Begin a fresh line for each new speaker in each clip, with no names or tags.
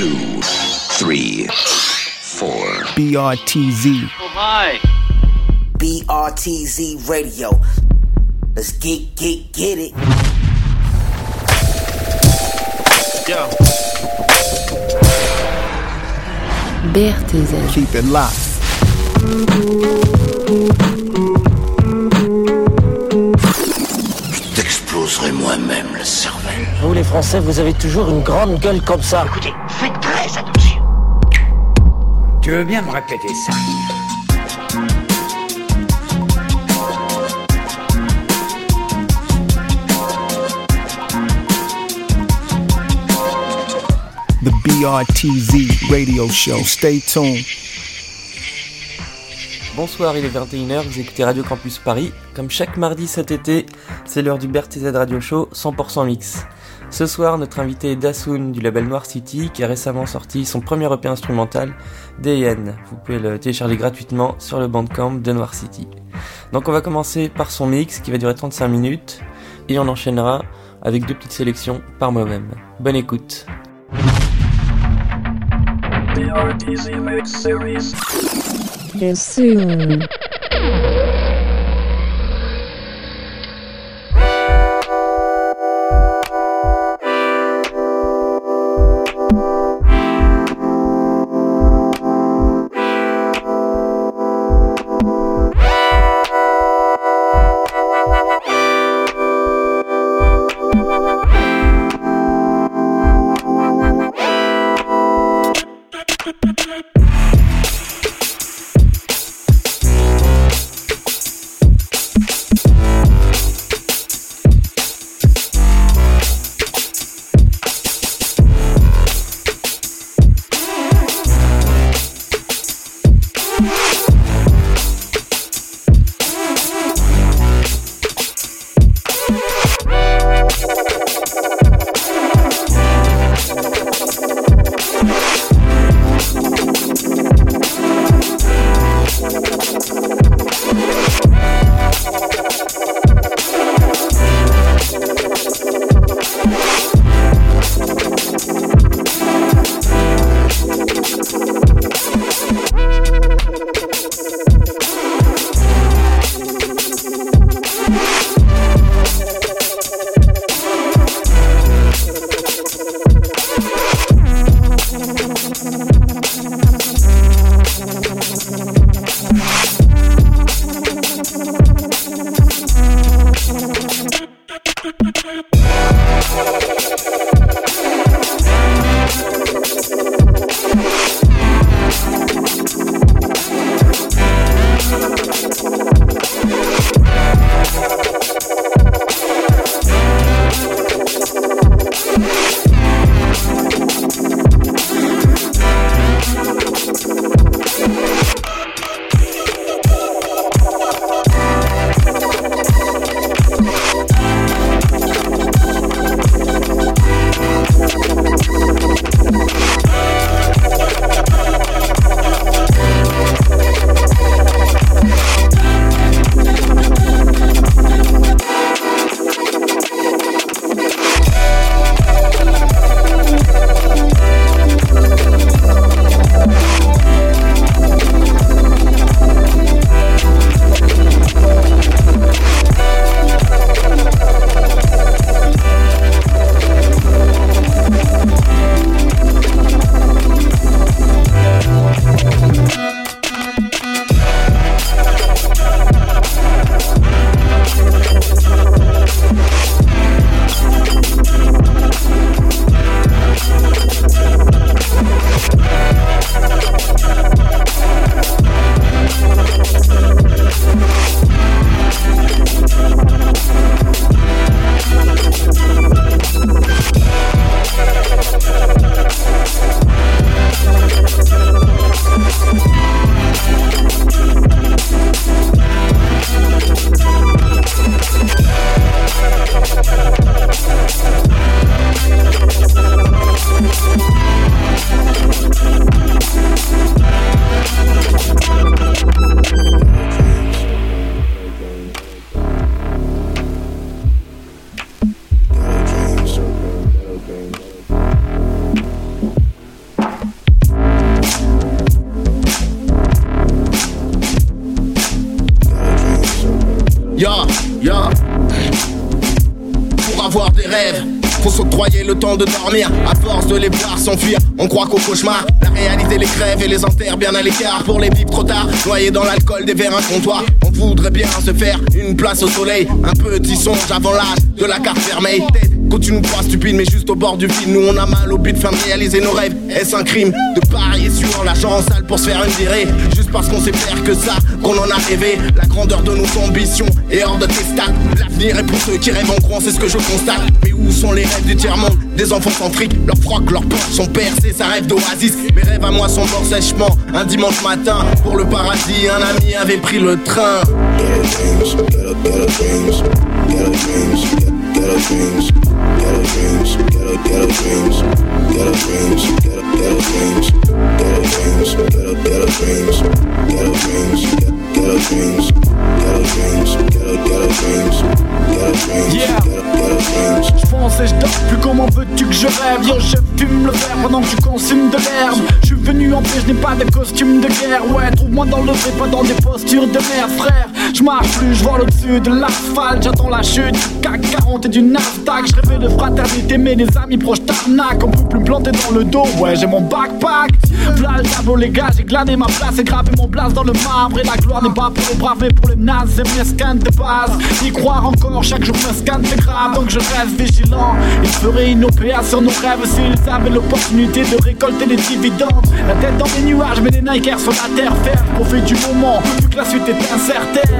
two, three, four.
BRTZ.
Oh, hi.
BRTZ Radio. Let's get, get, get it.
Yo.
BRTZ.
Keep it locked.
Je t'exploserai moi-même le cervelle.
Vous les Français, vous avez toujours une grande gueule comme ça.
Écoutez.
Tu veux bien me répéter ça
The BRTZ radio show. Stay tuned.
Bonsoir, il est 21h, vous écoutez Radio Campus Paris. Comme chaque mardi cet été, c'est l'heure du BRTZ Radio Show 100% mix. Ce soir, notre invité est Dasun du label Noir City qui a récemment sorti son premier EP instrumental, DN. Vous pouvez le télécharger gratuitement sur le bandcamp de Noir City. Donc on va commencer par son mix qui va durer 35 minutes et on enchaînera avec deux petites sélections par moi-même. Bonne écoute.
La réalité les crève et les enterre bien à l'écart. Pour les vivre trop tard, noyés dans l'alcool des verres un comptoir. On voudrait bien se faire une place au soleil. Un petit songe avant l'âge de la carte fermée. Quand tu nous crois stupide, mais juste au bord du vide, nous on a mal au but de faire réaliser nos rêves. Est-ce un crime de parier sur l'argent en salle pour se faire une virée? Parce qu'on sait faire que ça, qu'on en a rêvé. La grandeur de nos ambitions est hors de tes stats. L'avenir est pour ceux qui rêvent en grand, c'est ce que je constate. Mais où sont les rêves du tiers-monde Des enfants sans fric, leurs frocs, leurs portes sont percées, ça rêve d'oasis. Mes rêves à moi sont morts sèchement. Un dimanche matin, pour le paradis, un ami avait pris le train.
Je pense et je dors plus comment veux-tu que je rêve. Yo je fume le verre pendant que tu consumes de l'herbe. Je suis venu en paix, je n'ai pas de costume de guerre. Ouais trouve-moi dans le vrai, pas dans des postures de merde frère Je marche plus, je vois au-dessus de l'asphalte J'attends la chute. Du CAC 40 et du Nasdaq Je rêvais de fraternité mais des amis proches t'arnaquent. On peut plus me planter dans le dos, ouais j'ai mon backpack. V'là le tableau les gars, j'ai glané ma place Et gravé mon place dans le marbre. Et la gloire n'est pas pour les braves mais pour les nazes C'est mesquin de base Y croire encore, chaque jour me scanne c'est grave Donc je reste vigilant. Ils feraient une OPA sur nos rêves S'ils avaient l'opportunité de récolter les dividendes. La tête dans les nuages mais les Nikers sur la terre ferme. Profite du moment vu que la suite est incertaine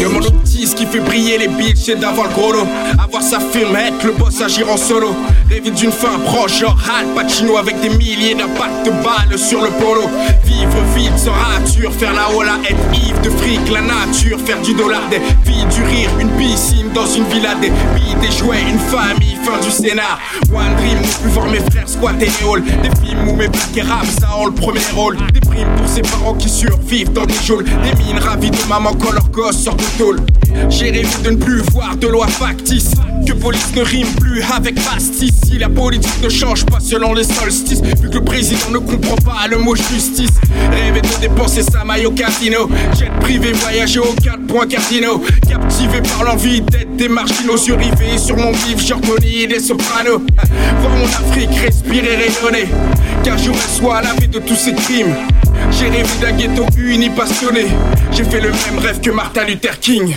Y'a mon optise qui fait briller les bitches, c'est d'avoir le gros lot. Avoir sa firme, être le boss, agir en solo. Rêver d'une fin proche, genre Al Pacino avec des milliers d'impacts de balles sur le polo. Vivre vite sans rature, faire la hola, être ivre de fric, la nature, faire du dollar, des filles, du rire, une piscine dans une villa, des billes, des jouets, une famille, fin du scénar. One dream, ne plus voir mes frères squatter les halls. Des films où mes blagues et ça ont le premier rôle. Des primes pour ces parents qui survivent dans des geôles. Des mines ravies de maman leur gosse sort tôle. J'ai rêvé de ne plus voir de loi factice. Que police ne rime plus avec pastis. Si la politique ne change pas selon les solstices. Vu que le président ne comprend pas le mot justice. Rêver de dépenser sa maille au casino. Jet privé, voyager aux quatre points cardinaux. Captivé par l'envie d'être des marginaux. Surrivé sur mon vif, Tony des sopranos. Voir mon Afrique respirer, rayonner. Car j'aurais soit lavé de tous ces crimes. J'ai rêvé d'un ghetto uni passionné. J'ai fait le même rêve que Martin Luther King.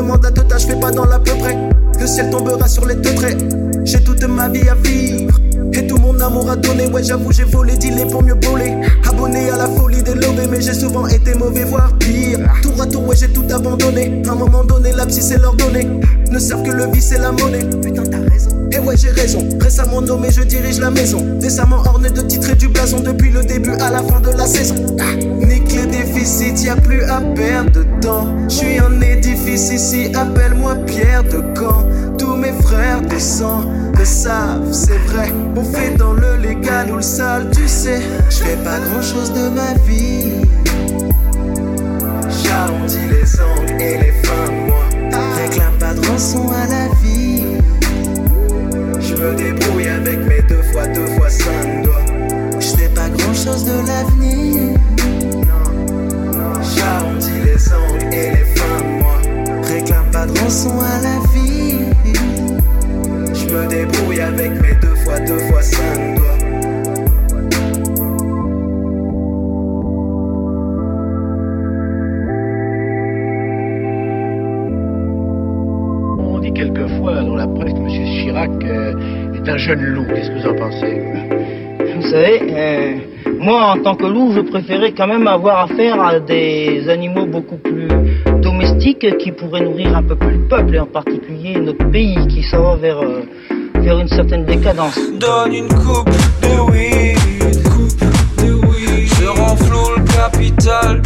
Demande à Tota, je fais pas dans l'à peu près. Le ciel tombera sur les deux traits. J'ai toute ma vie à vivre. Et tout mon amour à donner, ouais j'avoue j'ai volé dealer pour mieux voler. Abonné à la folie des lobés mais j'ai souvent été mauvais voire pire. Tour à tour ouais j'ai tout abandonné. À un moment donné l'abscisse c'est leur donner Ne servent que le vice et la monnaie. Putain t'as raison. Et ouais j'ai raison, récemment nommé je dirige la maison. Décemment orné de titres et du blason. Depuis le début à la fin de la saison. Ah, les déficits, y a plus à perdre de temps Je suis un édifice ici, appelle-moi Pierre de Caen Tous mes frères de sang le savent, c'est vrai. On fait dans le légal ou le sale, tu sais. Je fais pas grand chose de ma vie. J'arrondis les angles et les À la vie. Je me débrouille avec mes deux fois deux fois cinq doigts.
On dit quelquefois dans la presse que M. Chirac euh, est un jeune loup. Qu'est-ce que vous en pensez
Vous savez, euh, moi en tant que loup, je préférais quand même avoir affaire à des animaux beaucoup plus qui pourraient nourrir un peu plus le peuple et en particulier notre pays qui s'en va vers, euh, vers une certaine décadence.
Donne une coupe de weed, coupe de weed. Je renfloue le capital,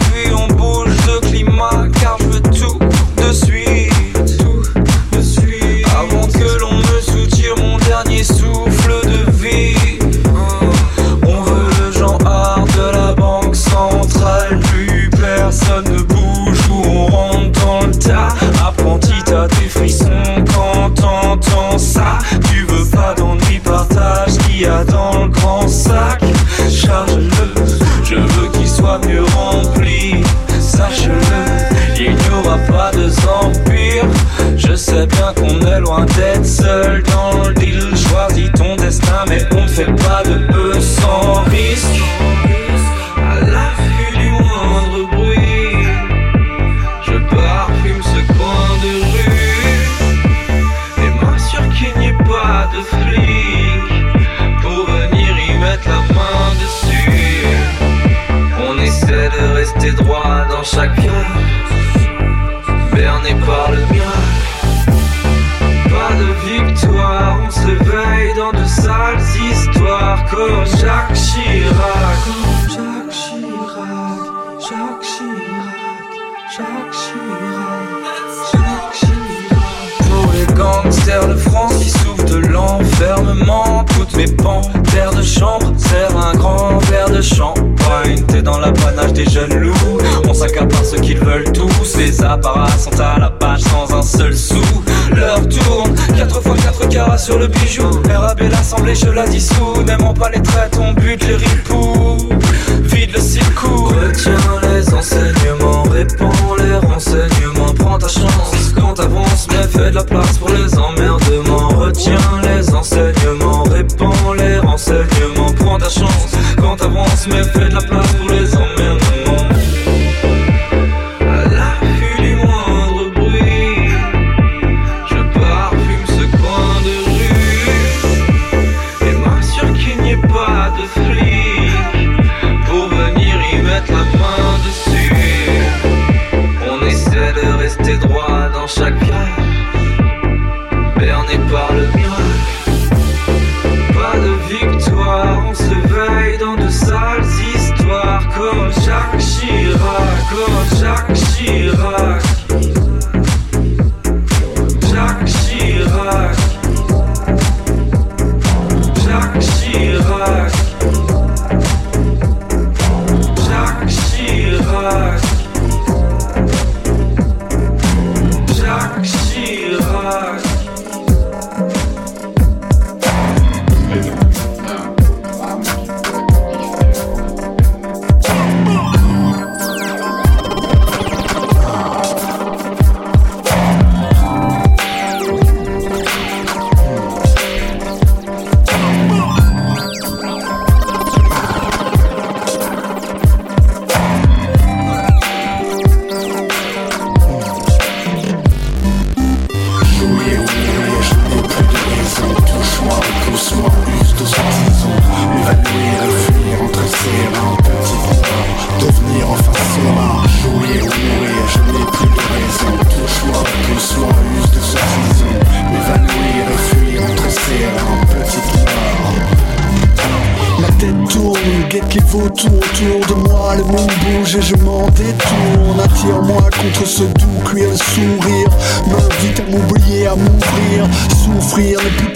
bien qu'on est loin d'être seul dans le deal. Choisis ton destin, mais on ne fait pas de peu sans risque. Comme Jacques Chirac. Comme Jacques Chirac, Jacques Chirac, Jacques Chirac, Jacques Chirac. Pour les gangsters de France de l'enfermement, toutes mes panthères de chambre serrent un grand verre de champagne. T'es dans l'apanage des jeunes loups, on s'accapare ce qu'ils veulent tous. Les apparats sont à la page sans un seul sou. L'heure tourne, 4 fois 4 carats sur le bijou. RAB l'assemblée, je la dissous. N'aimons pas les traits, on bute les ripoux. Vide le circuit, retiens les enseignements, répands les renseignements. Prends ta chance t'avances, mais fais de la place pour les emmerdements. Retiens les enseignements, répands les renseignements. Prends ta chance quand t'avances, mais fais de la place pour les emmerdements.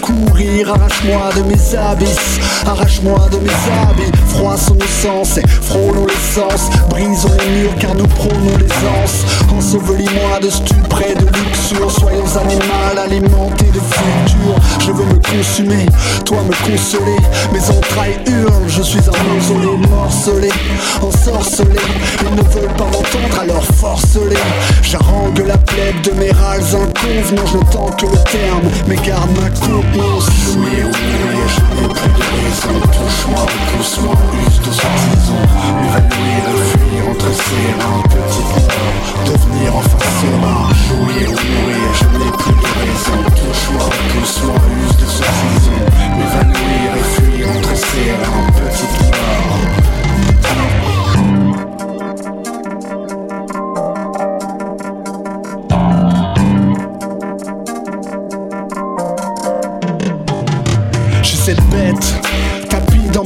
Souffrir, Arrache-moi de mes abysses Arrache-moi de mes habits. Froissons nos sens et frôlons l'essence Brisons les murs car nous prônons l'aisance. Ensevelis-moi de stupré, de luxure Soyons animal alimentés de futur. Je veux me consumer, toi me consoler. Mes entrailles hurlent, je suis un mausolée morcelé, ensorcelé Ils ne veulent pas m'entendre alors force-les. J'arrangue la plèbe de mes râles inconvenants. Je tente que le terme, mais garde ma contenance
Filmé au je n'ai près de raison Touche-moi, pousse-moi, plus de soi-disant Évaluer le fuir, entasser un petit peu Devenir enfin serein Jouer ou mourir, je n'ai plus de raison Touche-moi, pousse-moi, plus de soi-disant Évaluer le fuir,
entasser un petit peu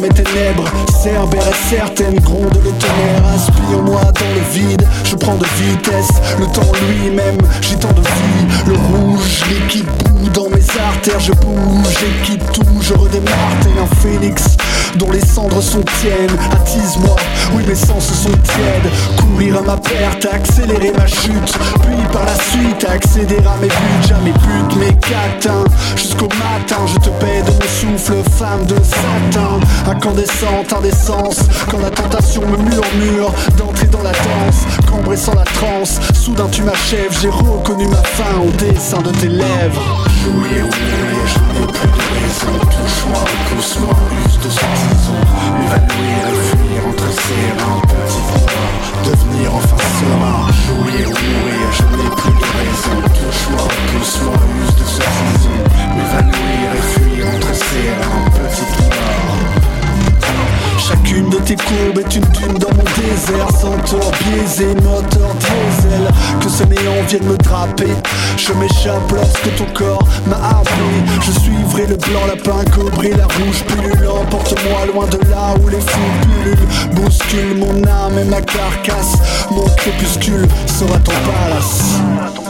mes ténèbres. Cerbère certaines gronde le tonnerre Aspire moi dans le vide, je prends de vitesse Le temps lui-même, j'ai tant de vie. Le rouge, liquide dans mes artères Je bouge et quitte tout, je redémarre. Tel un phénix dont les cendres sont tiennes. Attise-moi, oui mes sens sont tièdes. Courir à ma perte, accélérer ma chute. Puis par la suite accéder à mes buts. Jamais but mes catins. Jusqu'au matin je te paie de mon souffle Femme de satin. Incandescente, indécence Quand la tentation me murmure D'entrer dans la danse. Cambré sans la transe Soudain tu m'achèves J'ai reconnu ma fin au dessin de tes lèvres
Jouer ou mourir, je n'ai plus de raison.
raison Touche-moi doucement, use de cette saison M'évanouir et fuir entre ses reins Petit pouvoir, devenir enfin serein Jouir ou mourir, je n'ai plus de raison Touche-moi doucement, use de cette saison M'évanouir et fuir entre ses reins Petit pouvoir
Chacune de tes courbes est une dune dans mon désert. Centaure biaisé, moteur diesel. Que ce néant vienne me draper. Je m'échappe lorsque ton corps m'a appelé. Je suivrai le blanc lapin, cobré, la rouge pullule. Emporte-moi loin de là où les fous pullulent. Bouscule mon âme et ma carcasse. Mon crépuscule sera ton palace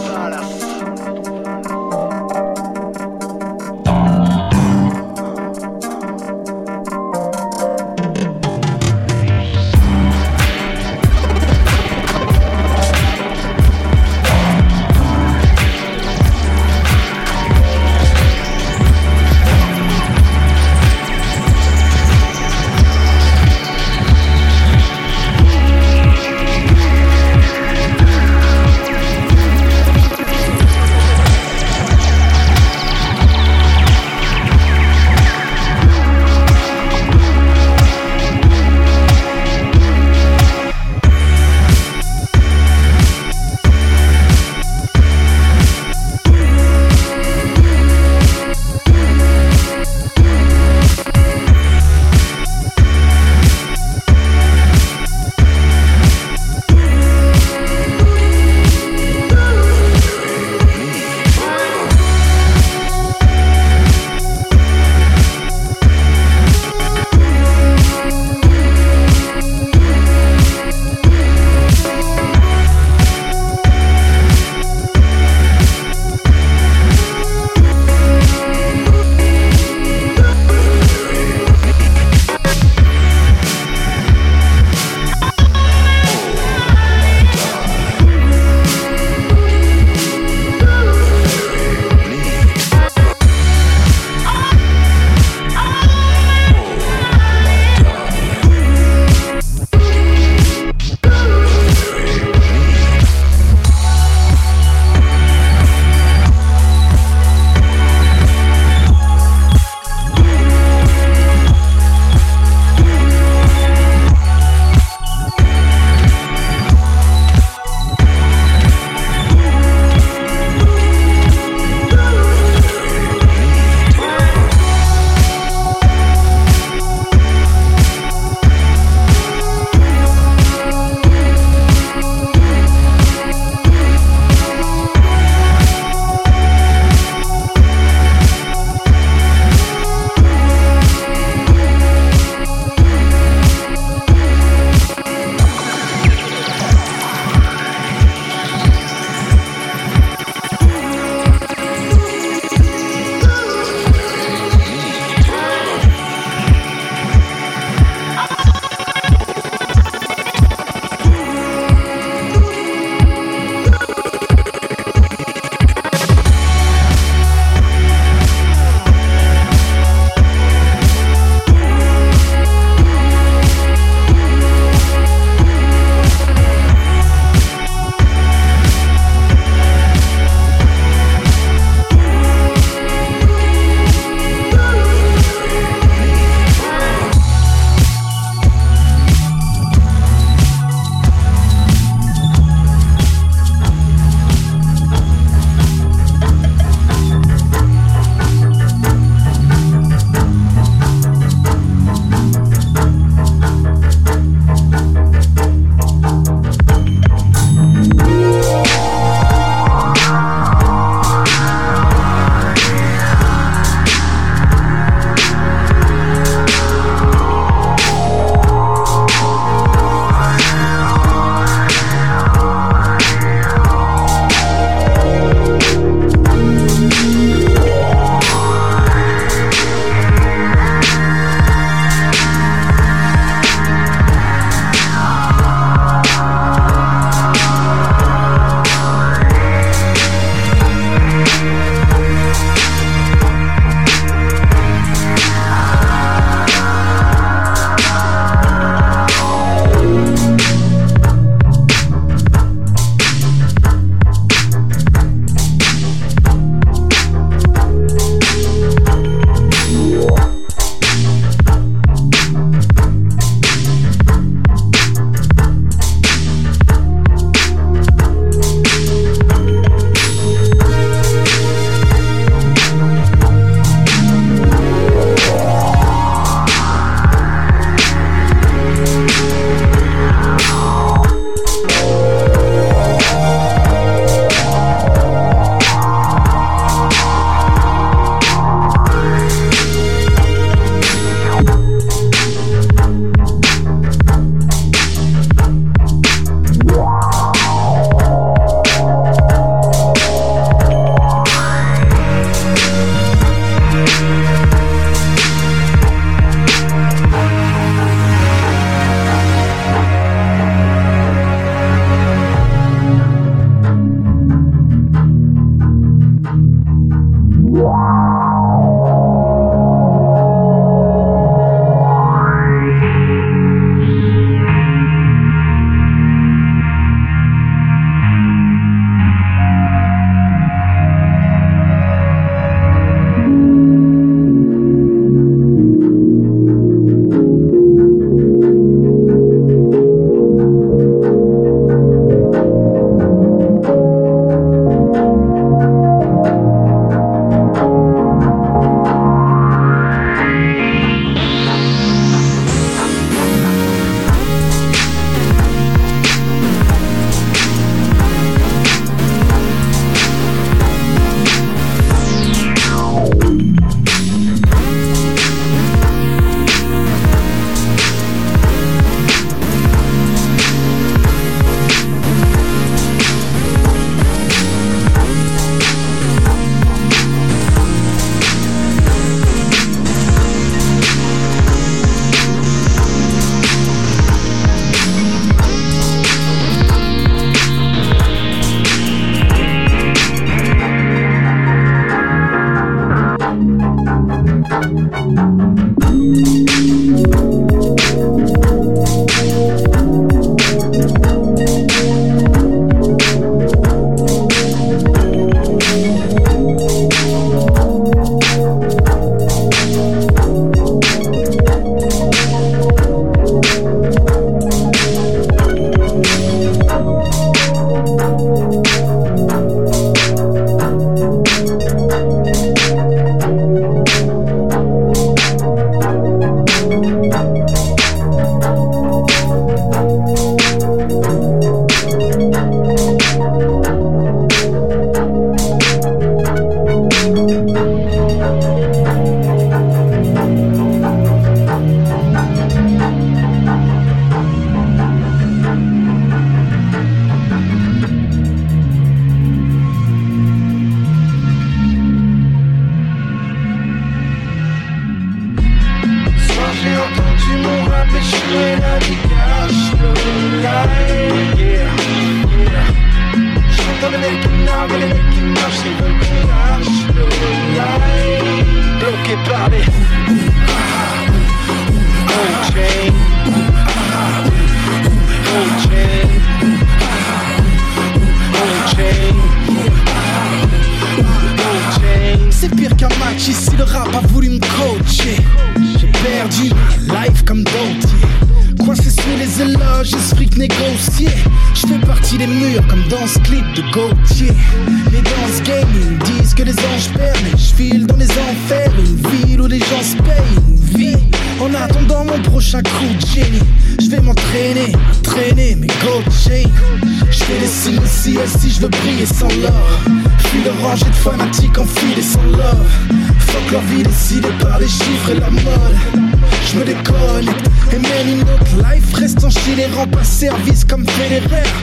service comme fédéraire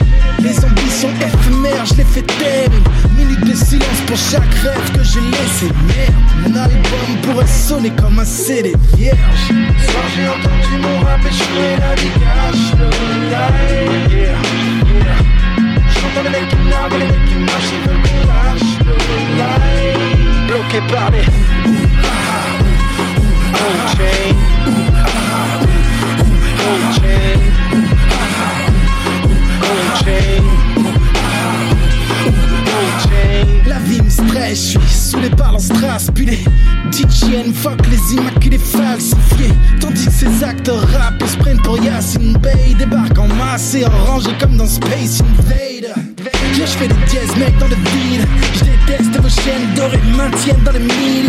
Les ambitions éphémères je les fais taire minute de silence pour chaque rêve que j'ai laissé Merde, mon album pourrait sonner comme un CD vierge
Soir j'ai entendu mon rap et je la vie cache J'entends les mecs qui narguent et les mecs qui marchent Ils veulent qu'on lâche le light Bloqué par les chain
La vie me stresse, je suis saoulé par leur strass Puis les DJN fuck les immaculés falsifiés Tandis que ces acteurs rap se prennent pour Yacine Bey Débarquent en masse et en comme dans Space Invader. Je fais des dièses mec dans le vide. Je déteste vos chaînes dorées maintiennent dans les milliers.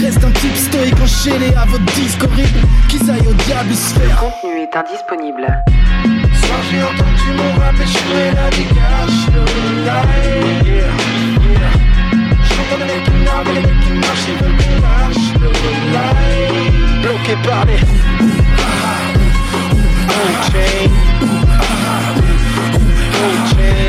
Reste un type stoïque enchaîné à votre disque horrible Qu'ils aillent au diable se faire
contenu est indisponible.
J'ai entendu mon rap la cache le Yeah, yeah J'entends les mecs qui les mecs qui marchent Ils veulent qu'on Bloqué par les Gold chain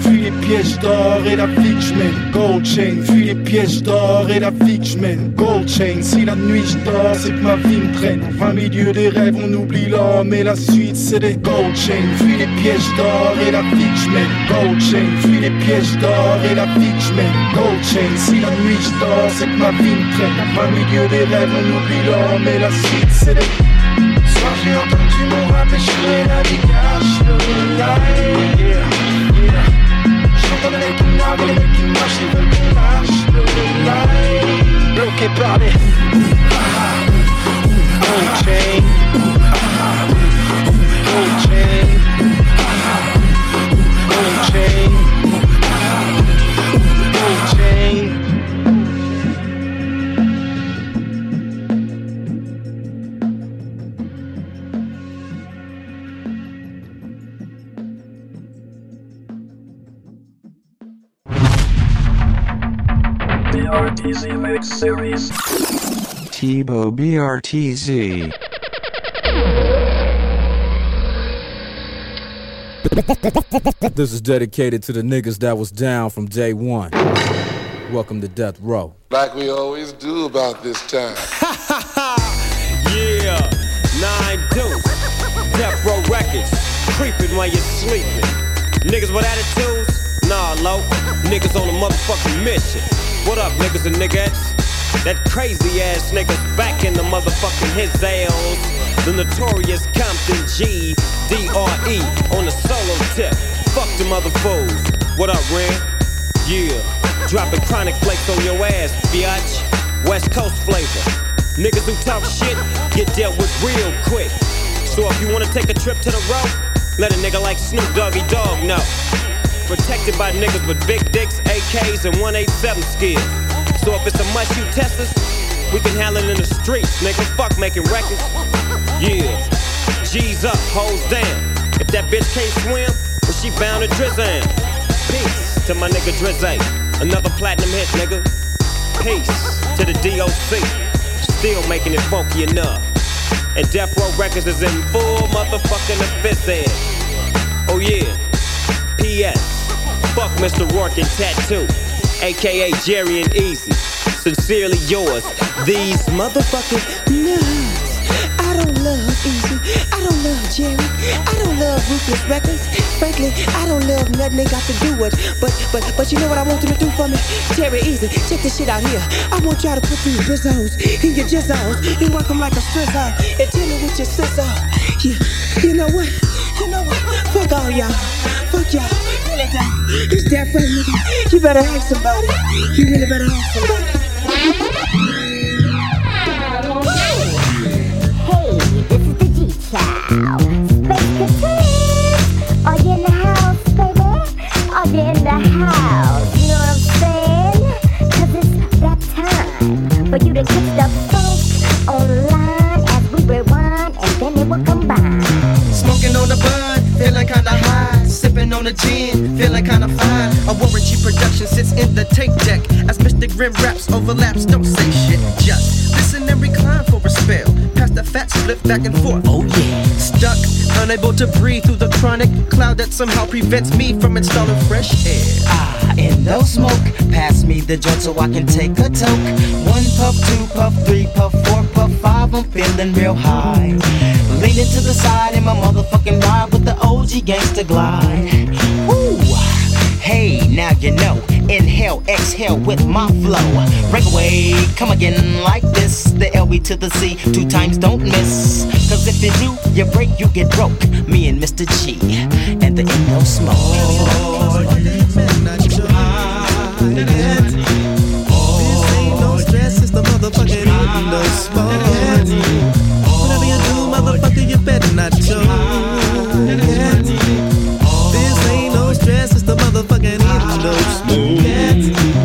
fuis les pièges d'or et la vie que. Gold chain, fuis les pièges d'or et la vie que. Gold chain, si la nuit je dors, c'est que ma vie me traîne. En plein milieu des rêves, on oublie l'homme et la suite, c'est des gold chain. Fuis les pièges d'or et la vie que mène. Gold chain, fuis les pièges d'or et la vie que. Gold chain, si la nuit je dors, c'est que ma vie me traîne. En plein milieu des rêves, on oublie l'homme et la suite, c'est des
j'ai entendu mon rap et je la vie cache le yeah Narguent et les mecs qui marchent Ils veulent qu'on lâche le light Bloqué par les Gold
RTZ Mix Series.
Tibo BRTZ.
This is dedicated to the niggas that was down from day one. Welcome to Death Row.
Like we always do about this time.
Yeah, nine deuce. Death Row Records. Creeping while you're sleeping. Niggas with attitudes? Nah, low. Niggas on a motherfucking mission. What up, niggas and niggas? That crazy ass niggas back in the motherfucking his ales. The notorious Compton G D-R-E on the solo tip. Fuck the other fools. What up, Ren? Yeah. Dropping chronic flakes on your ass, biatch. West Coast flavor. Niggas who talk shit get dealt with real quick. So if you wanna take a trip to the road, let a nigga like Snoop Doggy Dogg know. Protected by niggas with big dicks, AKs, and 187 skills. So if it's a must you test us, we can handle in the streets, nigga. Fuck making records. Yeah. G's up, hoes down. If that bitch can't swim, well she bound to drizzle. Peace to my nigga Drizzy. Another platinum hit, nigga. Peace to the DOC. Still making it funky enough. And Death Row Records is in full motherfucking effect. Oh yeah. P.S. Fuck Mr. Rourke and Tattoo. Aka Jerry and Eazy. Sincerely yours, these motherfucking nuts.
I don't love Eazy. I don't love Jerry. I don't love Ruthless Records. Frankly, I don't love nothing they got to do with. But but but you know what I want you to do for me? Jerry Eazy, check this shit out here. I want y'all to put these bizzos in your jizzos and work them like a strizzo. And tell me what your sizzle. Yeah, you know what? You know what? Fuck all y'all. Fuck y'all. That friend. You better ask somebody. You really better ask somebody.
Sipping on the gin, feeling kinda fine. A Warren G production sits in the tape deck. As Mista Grimm raps overlaps, don't say shit. Just listen and recline for a spell. Pass the fat split back and forth. Oh yeah. Stuck, unable to breathe through the chronic cloud that somehow prevents me from installing fresh air.
Ah, and no smoke. Pass me the joint so I can take a toke. One puff, two puff, three puff, four puff, five. I'm feeling real high. Leaning to the side in my motherfucking ride with the OG gangster glide. Woo! Hey, now you know. Inhale, exhale with my flow. Break away, come again like this. The LB to the C, two times don't miss. Cause if you do, you break, you get broke. Me and Mr. G, and the Indo Smoke.
Oh, This ain't no stress, it's the motherfucking Indo smoke. Whatever you do, motherfucker, you better not choke. This ain't no stress, it's the motherfucking Indo smoke.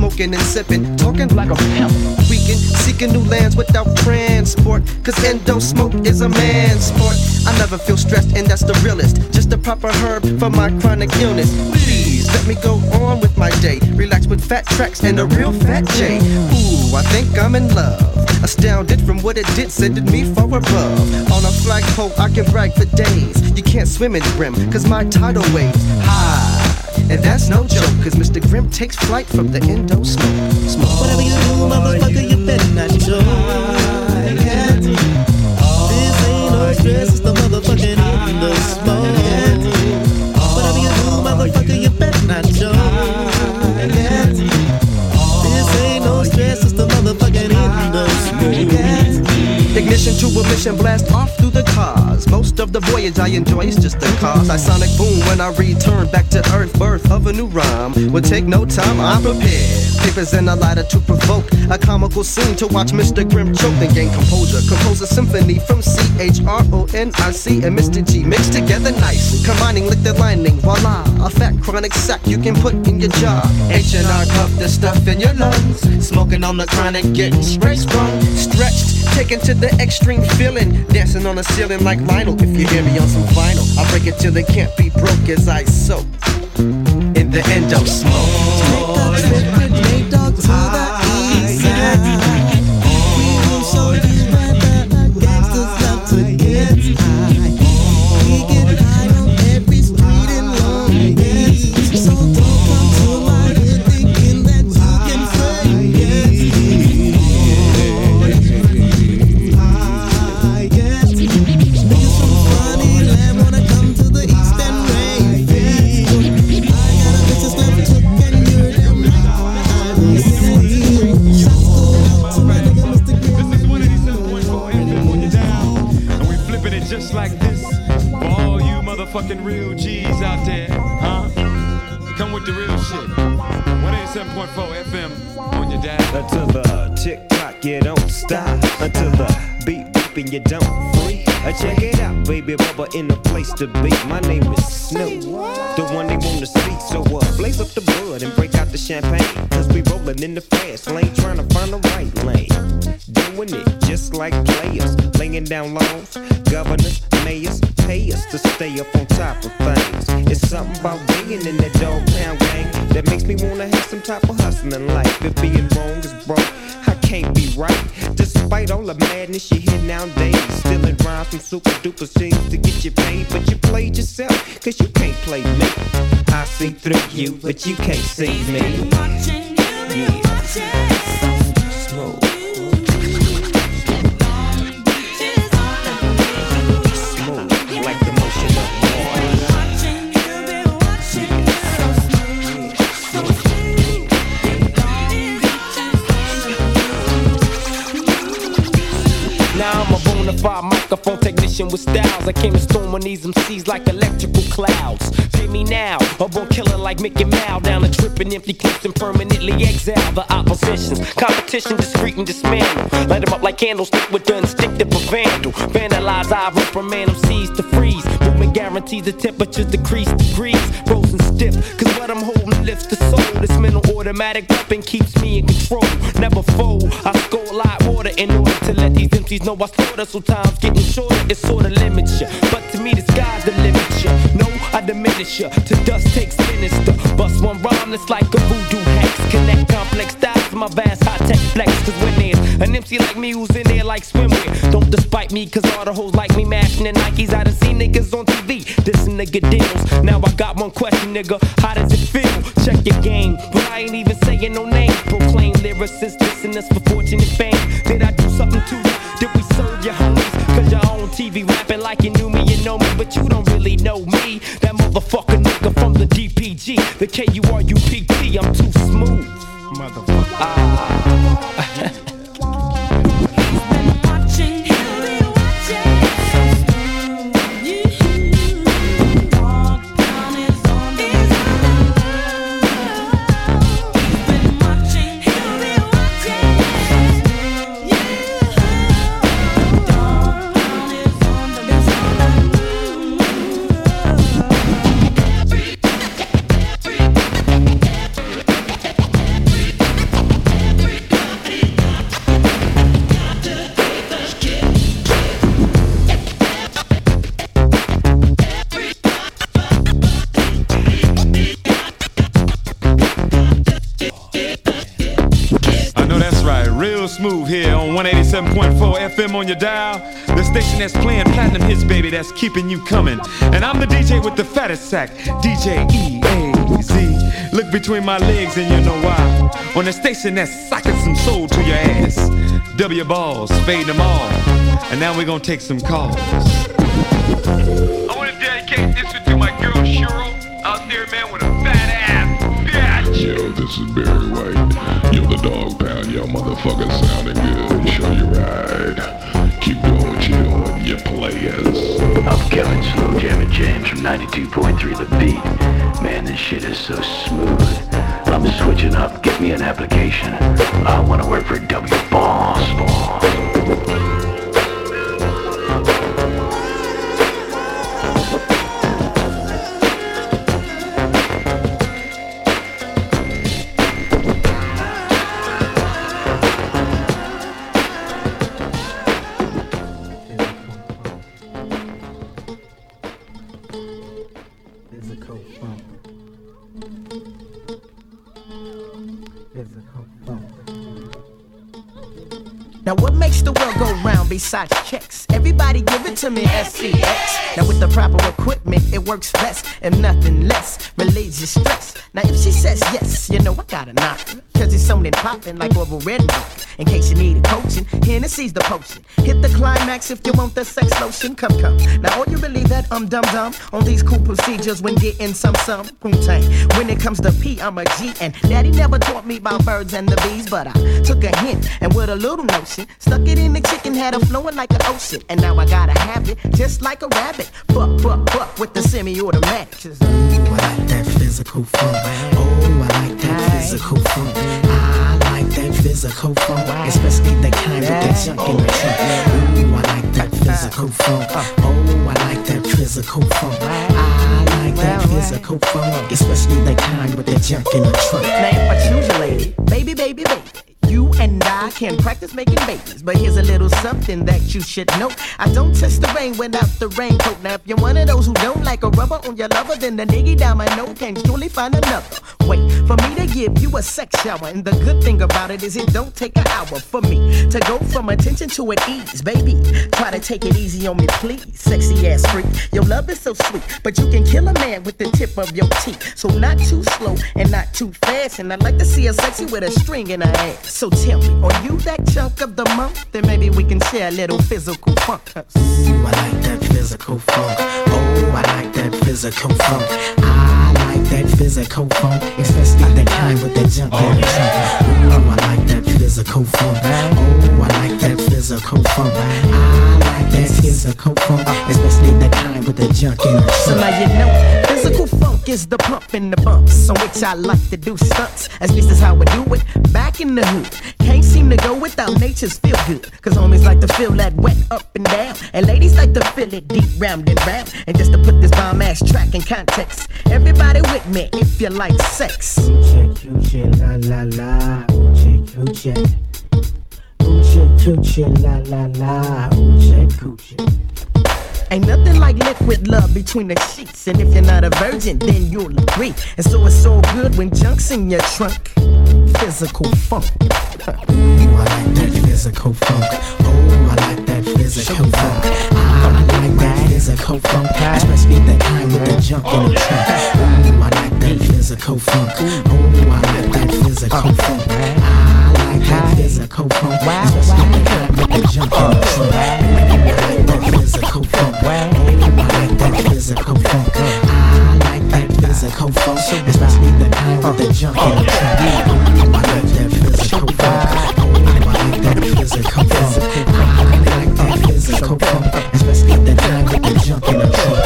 Smoking and sipping, talking like a pimp. Weekend, seeking new lands without transport. Cause Indo smoke is a man's sport. I never feel stressed, and that's the realest. Just the proper herb for my chronic illness. Please let me go on with my day. Relax with fat tracks and a real fat J. Ooh, I think I'm in love. Astounded from what it did, sending me far above. On a flagpole, I can brag for days. You can't swim in the rim, cause my tidal waves high. And that's no joke, cause Mista Grimm takes flight from the Indo smoke. Smoke. Whatever you do, motherfucker, you better not joke. This ain't no stress, it's the motherfucking Indo smoke. Whatever you do, motherfucker, you better not joke. Ignition to a mission, blast off through the cars. Most of the voyage I enjoy is just the cause. I sonic boom when I return back to earth. Birth of a new rhyme would take no time. I'm prepared. Papers and a lighter to provoke a comical scene to watch Mista Grimm choke and gain composure. Compose a symphony from C H R O N I C and Mr. G mixed together nicely. Combining liquid lining, voila, a fat chronic sack you can put in your jar. H and R puff the stuff in your lungs. Smoking on the chronic, getting straight sprung, stretched, taken to the extreme feeling. Dancing on the ceiling like Lionel. If you hear me on some vinyl, I break it till it can't be broke as I soak in the Indo smoke. Take a trip with Nate Dogg to the east side.
187.4 FM on your dad.
Until the tick tock, you don't stop. Until the beat beep and you don't free. Uh, check it out, baby bubba in the place to be. My name is Snoop, the one they wanna see. So uh, blaze up the bud and break out the champagne. Cause we rolling in the fast lane, trying to find the right lane. Doing it just like players, laying down laws. Governors, mayors, pay us to stay up on top of things. It's something about being in that Dogg Pound gang that makes me wanna have some type of hustling life. If being wrong is broke, I can't be right. Despite all the madness you hear nowadays, stealing rhymes from super duper scenes to get you paid. But you played yourself, cause you can't play me. I see through you, but you can't see me. Watching you,
Yeah. Smooth. A microphone technician with styles. I came to storm on these MCs like electrical clouds. Me now, a born killer like Mickey Mouse. Down the tripping empty clips and permanently exile the oppositions. Competition discreet and dismantle. Light them up like candlestick with the instinctive of vandal. Vandalize, I reprimand MCs to freeze. Movement guarantees the temperatures decrease degrees. Frozen stiff, cause what I'm holding lifts the soul. This mental automatic weapon keeps me in control. Never fold, I score like water in order to let these MCs know I slaughter. So time's getting shorter, it sorta limits ya. But to me, the sky's the limit ya. No, I diminish To dust takes sinister. Bust one rhyme that's like a voodoo hex. Connect complex styles my vast high tech flex. Cause when there's an MC like me who's in there like swimwear, don't despite me, cause all the hoes like me mashing the Nikes. I done seen niggas on TV, this nigga deals. Now I got one question, nigga. How does it feel? Check your game, but I ain't even saying no name. Proclaim lyricists, dissing us for fortune and fame. Did I do something to you? Did we serve your homies? Cause you're on TV rapping like you knew me, you know me, but you don't really know me. Motherfucker nigga from the DPG, the K-U-R-U-P-T, I'm too smooth. Motherfucker. Ah.
Smooth here on 187.4 FM on your dial. The station that's playing platinum hits, baby, that's keeping you coming. And I'm the DJ with the fattest sack, DJ EAZ. Look between my legs and you know why. On the station that's sucking some soul to your ass. W balls, fade them all. And now we're gonna take some calls.
I want to dedicate this one to my girl Cheryl out there, man, with a
this is Barry White. Yo, the Dogg Pound. Yo, motherfucker sounding good. Show you right. Keep doing what you're doing, you players.
I'm Kevin Slow Jammin' James from 92.3 The Beat. Man, this shit is so smooth. I'm switching up. Get me an application. I want to work for W Boss Boss.
Go checks? Everybody give it to me, SCX. Now with the proper equipment, it works best and nothing less. Relieves your stress. Now if she says yes, you know I gotta knock. Cause it's something popping like Orville Redenbacher. In case you need a coaching, Hennessy's the potion. Hit the climax if you want the sex lotion. Come, come. Now all you believe that I'm dumb dumb on these cool procedures when getting some some Wu-Tang. When it comes to P, I'm a G and Daddy never taught me about birds and the bees, but I took a hint and with a little notion, stuck it in the chicken, had her flowing like an ocean, and now I gotta have it just like a rabbit. Fuck, fuck, fuck with the semi-automatic. Just,
Ooh, I like that physical funk. Oh, I like that physical funk. I like that physical funk, especially the kind with that junk in the trunk. Ooh, I like that uh, physical funk. Oh, I like that physical funk. I like that physical funk, especially the kind with that junk in the trunk.
Now if I choose a lady, baby, baby, baby. You and I can practice making babies, but here's a little something that you should know. I don't test the rain without the raincoat. Now, if you're one of those who don't like a rubber on your lover, then the nigga down my nose can surely find another. Wait, for me to give you a sex shower. And the good thing about it is it don't take an hour for me to go from attention to at ease, baby. Try to take it easy on me, please. Sexy ass freak. Your love is so sweet, but you can kill a man with the tip of your teeth. So not too slow and not too fast. And I'd like to see her sexy with a string in her ass. So tell me, are you that chunk of the month? Then maybe we can share a little physical funk.
Ooh, I like that physical funk. Oh, I like that physical funk. I like that physical funk, especially the kind with the jump in the trunk. Ooh, I like that physical funk. Oh, I like that physical funk. I like that physical funk, especially the kind with the junk in the
So now you know, is the pump and the bumps on which I like to do stunts. At least that's how I do it. Back in the hood, can't seem to go without nature's feel good. Cause homies like to feel that wet up and down. And ladies like to feel it deep round and round. And just to put this bomb ass track in context, everybody with me if you like sex.
Coochie, coochie, la la la. Coochie, coochie. Coochie, coochie, la la la. Coochie, coochie.
Ain't nothing like liquid love between the sheets. And if you're not a virgin, then you'll agree. And so it's so good when junk's in your trunk. Physical funk.
Ooh, I like that physical funk. Oh, I like that physical funk. I like that physical funk, especially the kind with the junk in the trunk. Oh, Ooh, I like that physical funk. Oh, I like that physical uh-huh. funk. I physical with the junk in the trunk. I like that physical funk. I like that physical funk. I like that physical funk, especially the kind with the junk in the trunk. I like that physical funk. I like that physical funk. I like that physical funk, especially the junk in the trunk.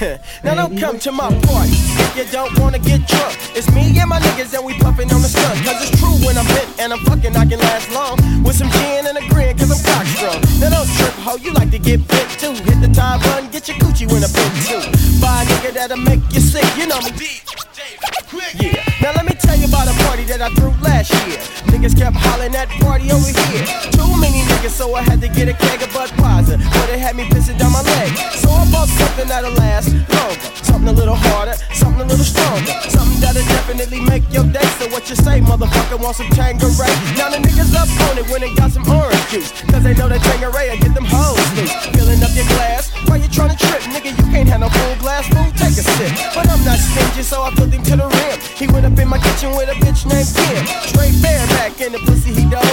Now don't come to my party if you don't wanna get drunk. It's me and my niggas and we puffin' on the skunk. Cause it's true when I'm bent and I'm fucking, I can last long. With some gin and a grin, cause I'm cock strong. Now don't trip, ho, you like to get bent too. Hit the time run, get your coochie when I'm bent too. Buy a nigga that'll make you sick, you know me. Yeah, now let me tell you about a party that I threw last year. Niggas kept hollering at party over here. Too many niggas, so I had to get a keg of Budweiser. But they had me pissing down my leg. So I bought something that'll last Something a little harder, something a little stronger. Something that'll definitely make your day. So what you say, motherfucker, want some Tanqueray? Now the niggas up on it when they got some orange juice. Cause they know that Tanqueray will get them hoes loose. Filling up your glass why you tryna trip. Nigga, you can't have no full glass, fool, take a sip. But I'm not stingy, so I filled him to the rim. He went up in my kitchen with a bitch named Kim. Straight bareback in the pussy he dove.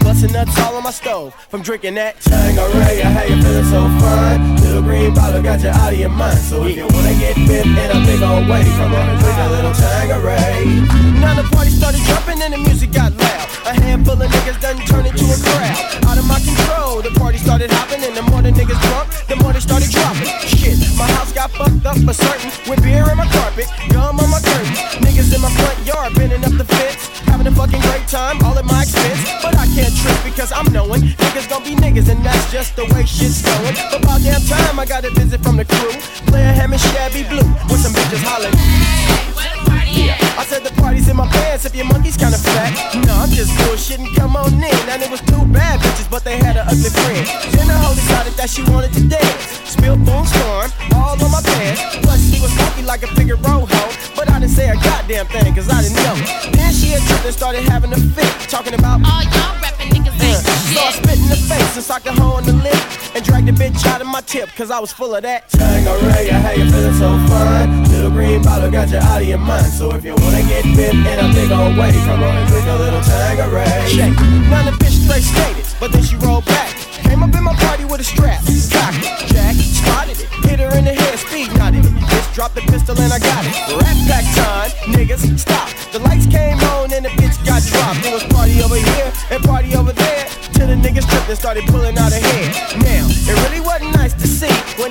Busting nuts all on my stove from drinking that Tanqueray. How you feeling so fine? Little green bottle got you out of your mind. So if you wanna get bit in a big old way, come on and drink a little Tanqueray. Now the party started jumping and the music got loud. A handful of niggas done turned into a crowd. Out of my control, the party started hopping, and the more the niggas drunk, the more they started dropping. Shit, my house got fucked up for certain. With beer in my carpet, gum on my curtains. Niggas in my front yard bending up the fence. Having a fucking great time, all at my expense. But I can't trip because I'm knowing niggas gon' be niggas, and that's just the way shit's going. But about damn time, I got a visit from the crew. Tip, cause I was full of that. Tanqueray, how you feeling so fine? Little green bottle got you out of your mind. So if you wanna get bit in a big old way, come on and drink a little Tanqueray. Check. Now the bitch straight skated, but then she rolled back. Came up in my party with a strap, cocked it, jack, spotted it, hit her in the head, speed nodded it. Bitch dropped the pistol and I got it. Rat pack time, niggas, stop. The lights came on and the bitch got dropped. It was party over here and party over there. Till the niggas tripped and started pulling out her hair. Now, it really wasn't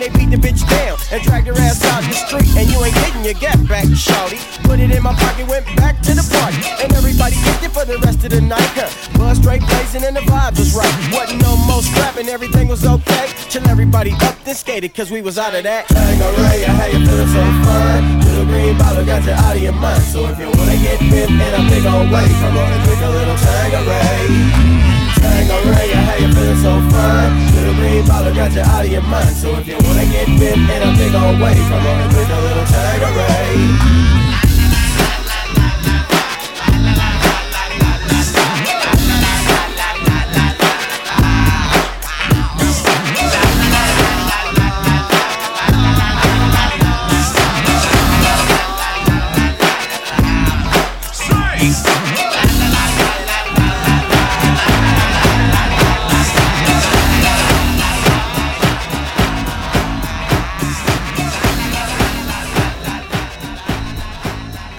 they beat the bitch down and dragged her ass out the street. And you ain't getting your get back, shawty. Put it in my pocket, went back to the party. And everybody kicked it for the rest of the night. Huh. Buzz straight blazing and the vibe was right. Wasn't no more scrapping, everything was okay. Till everybody up and skated, cause we was out of that. Tanqueray, how you feeling so fine? Little green bottle got you out of your mind. So if you wanna get bit in a big old way, come on and drink a little Tanqueray. Tanqueray, how you feeling so fine? Little green bottle got you out of your mind. So if you wanna get bit in a big old way, come on and drink a little Tanqueray.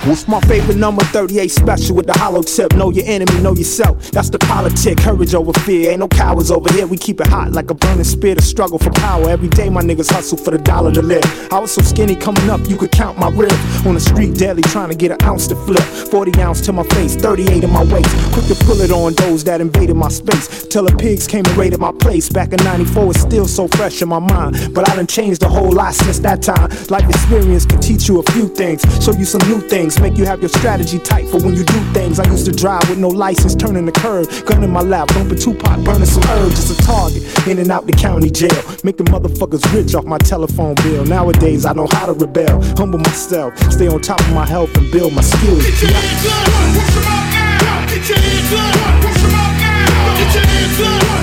What's my favorite number? 38 special with the hollow tip. Know your enemy, know yourself. That's the politic. Courage over fear. Ain't no cowards over here. We keep it hot like a burning spear to struggle for power. Every day my niggas hustle for the dollar to live. I was so skinny coming up, you could count my rib. On the street daily trying to get an ounce to flip. 40 ounce to my face, 38 in my waist. Quick to pull it on those that invaded my space. Till the pigs came and raided my place. Back in 94, it's still so fresh in my mind. But I done changed a whole lot since that time. Life experience can teach you a few things, show you some new things, make you have your strategy tight for when you do things. I used to drive with no license, turning the curb, gun in my lap, bumping Tupac, burning some herbs. It's a target, in and out the county jail. Making motherfuckers rich off my telephone bill. Nowadays, I know how to rebel, humble myself, stay on top of my health, and build my skills.
Get your hands up, push 'em out now. Get your hands up, push 'em out now. Get your hands up,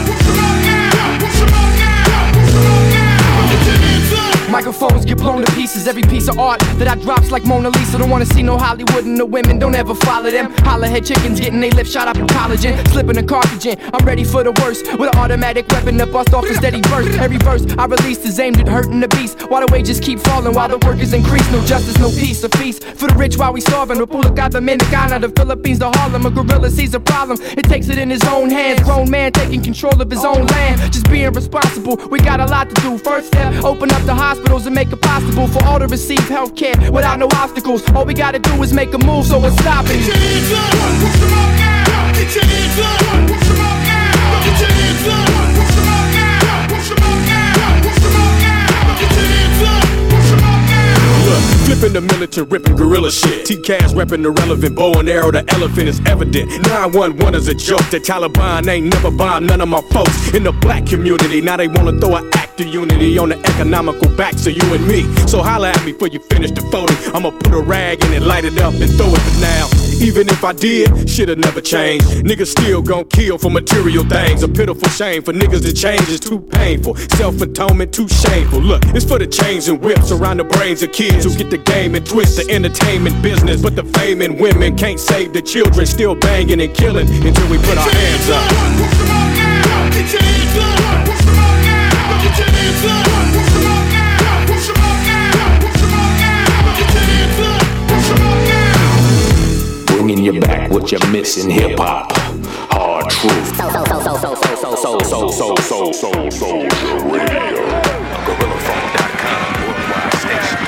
Microphones get blown to pieces. Every piece of art that I drops like Mona Lisa. Don't wanna see no Hollywood and the women. Don't ever follow them. Holla chickens getting they lips shot up in collagen. Slipping a cartridge in. I'm ready for the worst. With an automatic weapon to bust off a steady burst. Every verse I release is aimed at hurting the beast. While the wages keep falling, while the workers increase. No justice, no peace. A feast for the rich while we starving. República Dominicana, the Philippines, the Harlem. A gorilla sees a problem. It takes it in his own hands. Grown man taking control of his own land. Just being responsible. We got a lot to do. First step, open up the hospitals and make it possible for all to receive health care without no obstacles. All we gotta do is make a move, so it's stopping.
Get your hands up, push 'em out now. Get your hands up, push 'em out now. Get your hands up, push 'em out now.
Flipping the militant, ripping gorilla shit. T-Caz repping the relevant bow and arrow. The elephant is evident. 911 is a joke. The Taliban ain't never bombed none of my folks in the black community. Now they wanna throw an act of unity on the economical backs of you and me. So holla at me before you finish the photo. I'ma put a rag in it, light it up, and throw it for now. Even if I did, shit'll never change. Niggas still gon' kill for material things. A pitiful shame for niggas to change is too painful. Self atonement too shameful. Look, it's for the chains and whips around the brains of kids who get the game and twist the entertainment business. But the fame and women can't save the children. Still banging and killing until we put our hands up.
Get your hands up,
you back what you're missing, hip hop. Hard truth. So, worldwide station.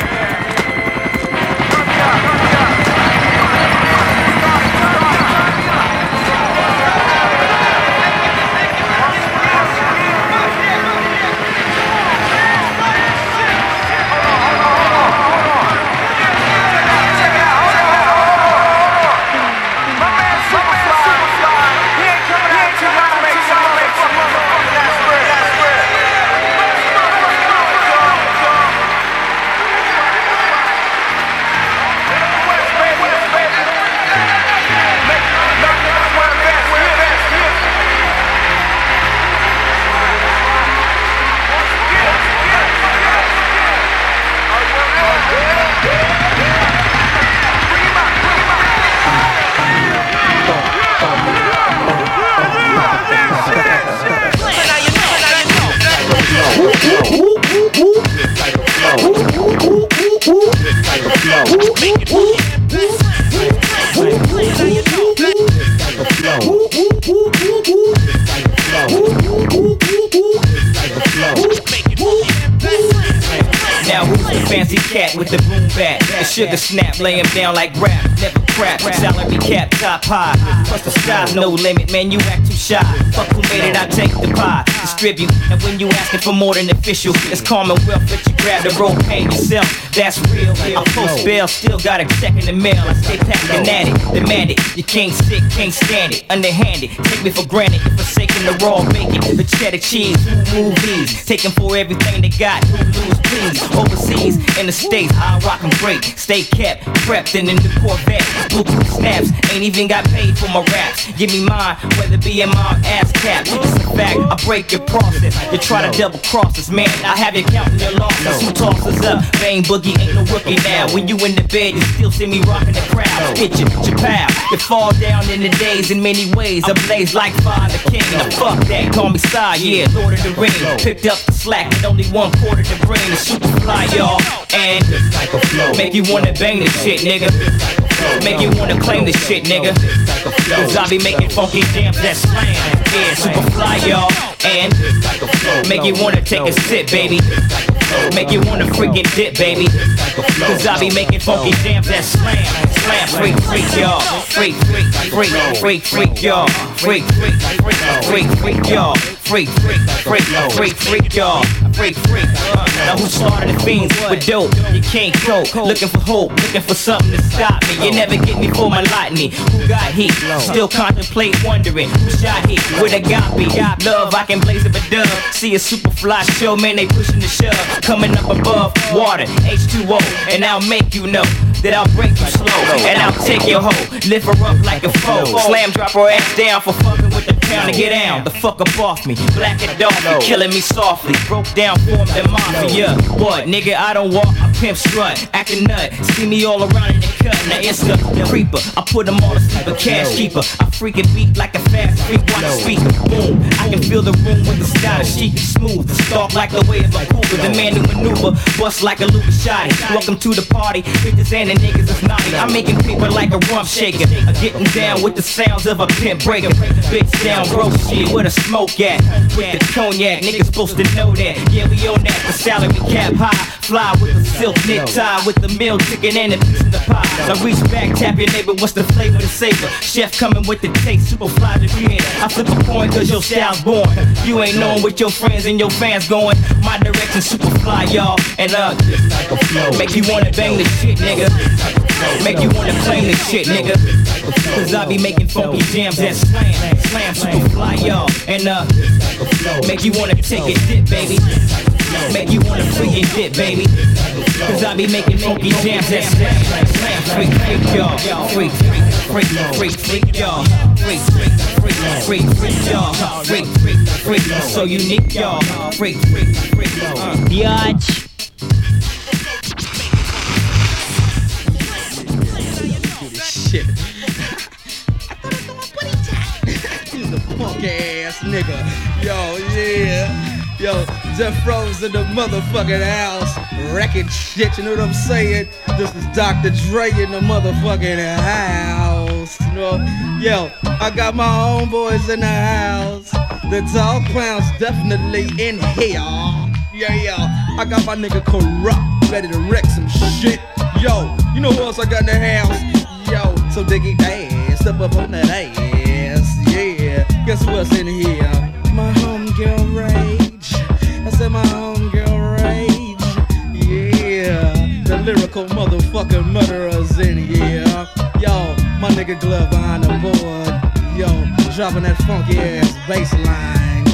Snap, lay him down like rap. Never crap, salary cap, top high. Plus the sky's no limit, man, you act too shy. Fuck who made it, I take the pie. Distribute, and when you asking for more than official, it's Commonwealth, but you grab the rope, pay yourself. That's real. I post bail, still got a check in the mail. I stay packing at it, demand it. You can't sit, can't stand it. Underhanded, take me for granted. Forsaking the raw bacon, the cheddar cheese, movies. Taking for everything they got. Lose, please. Overseas, in the States, I rock 'em great. Stay kept, prepped, and in the Corvette. Blue snaps, ain't even got paid for my raps. Give me mine, whether be in my ass cap. It's a fact, I break your process. You try to double cross us, man. I have you counting your losses. Who tosses up? Bang Boogie ain't no rookie now. When you in the bed, you still see me rocking the crowd. You, Chappelle. You fall down in the days in many ways. I blaze like fire, the king. Now fuck that, call me Sire, yeah, Lord of the Ring. Picked up the slack with only one quarter to bring. The super fly, y'all. And make you wanna bang this shit, nigga. Make you wanna claim this shit, nigga. Cause I be making funky jams that slam. Yeah, super fly, y'all. And make you wanna take a sip, baby. Make you wanna freaking dip, baby. Cause I be making funky jams that slam. Slam, freak, freak, y'all. Freak, freak, freak, freak, freak, y'all. Freak, freak, freak, freak, y'all. Freak, freak, freak, freak, freak, y'all. Freak, freak. Now who started the fiends with dope? You can't cope. Looking for hope, looking for something to stop me. You never get me for my lightning. Who got heat? Still contemplate, wondering who shot heat. With a me. Love, I can blaze up a dub. See a super fly show, man, they pushing the shove. Coming up above water, H2O. And I'll make you know that I'll break you slow. And I'll take your hoe, lift her up like a foe. Slam, drop her ass down for fucking with the pound to get down. The fuck up off me. Black and dark, killing me softly. Broke down, formed the mafia. What, nigga, I don't walk, I pimp strut. Acting nut, see me all around in the cut. Now it's the creeper. I put them all to sleep, a cash keeper. I freaking beat like a fast freak, watch the speaker. Boom, I can feel the room with the style chic, smooth. The stalk like the way of a cougar. The man who maneuver, bust like a Lucas shotty. Welcome to the party, bitches and the niggas is naughty. I'm making paper like a rump shaker. I'm getting down with the sounds of a pimp breaker. Bitch down, broke shit, with a smoke at? With the cognac, niggas supposed to know that. Yeah, we on that, the salary cap high. Fly with the silk knit tie, with the meal chicken and a piece of the pie. So reach back, tap your neighbor, what's the flavor, the savor? Chef coming with the taste, super fly to be in. I flip a coin cause your style's born. You ain't knowing what your friends and your fans going. My direction super fly, y'all. And uh, make you wanna bang this shit, nigga. Make you wanna claim this shit, nigga. Cause I be making funky jams that slam, slam, super fly, y'all. And uh, make you wanna take a dip, baby. Make you wanna freaking dip, baby. Cause I be making funky jams that slam, slam, freak, freak, y'all. Freak, freak, freak, freak, freak, y'all. Freak, freak, freak, freak, freak, y'all. Freak, freak, freak, so unique, y'all. Freak, freak, freak, uh, biatch.
Shit. A punk ass nigga. Yo, yeah. Yo, Jeff Rose in the motherfucking house. Wrecking shit, you know what I'm saying? This is Dr. Dre in the motherfucking house. You know? Yo, I got my homeboys in the house. The dog clowns definitely in here. Yeah, yeah. I got my nigga Kurupt, ready to wreck some shit. Yo, you know who else I got in the house? Yo, so diggy ass, step up on that ass. Guess what's in here? My homegirl Rage. I said my homegirl Rage. Yeah, the lyrical motherfucking murderers in here. Yo, my nigga Glove behind the board. Yo, dropping that funky ass bass line.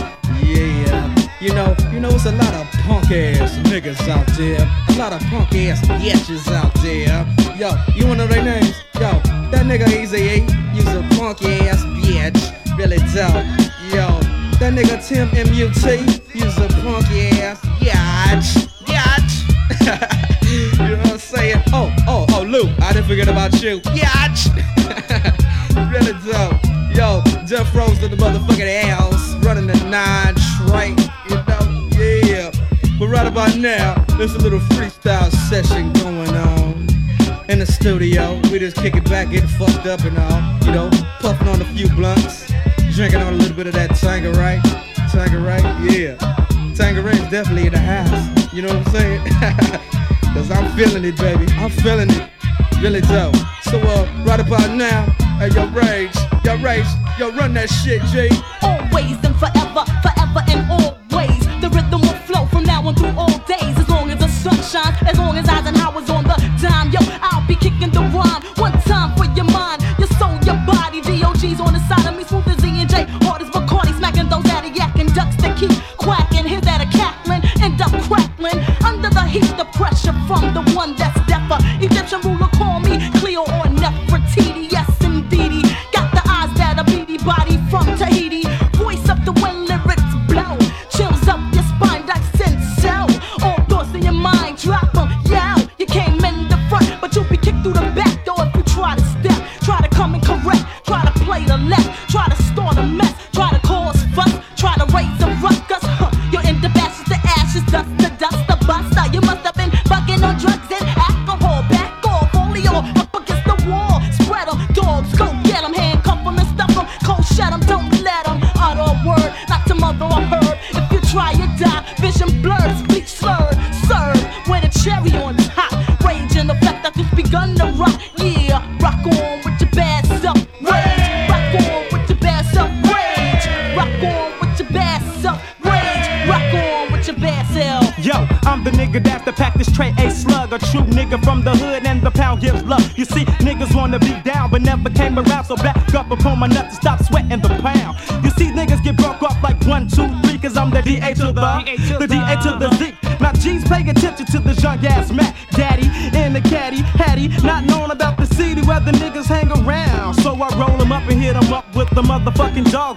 Yeah. You know, you know, it's a lot of punk ass niggas out there. A lot of punk ass bitches out there. Yo, you wanna their names? Yo, that nigga Eazy E, he's a punk ass bitch. Really dope. Yo, that nigga Tim Dog, he's a punk ass bitch. Bitch. you know what I'm saying? Oh, oh, oh, Lou, I didn't forget about you. Bitch. really dope. Yo, Jeff Rose to the motherfucking house, running the nine straight, you know, yeah. But right about now, there's a little freestyle session going on in the studio. We just kick it back, getting fucked up and all, you know, puffing on a few blunts, drinking on a little bit of that Tanqueray, Tanqueray, yeah. Tanqueray's definitely in the house, you know what I'm saying? Cause I'm feeling it, baby, I'm feeling it, really dope. So, uh, right about now, hey, yo, Rage, yo, Rage, yo, run that shit, G.
Always and forever, forever and always.
but never came around. So back up upon my nut to stop sweating the pound. You see, niggas get broke off like one, two, three, cause I'm the DA to the, the DA to the Z. Now G's paying attention to this young ass Mac Daddy in the caddy, Hattie, not knowing about the city where the niggas hang around. So I roll them up and hit them up with the motherfucking dog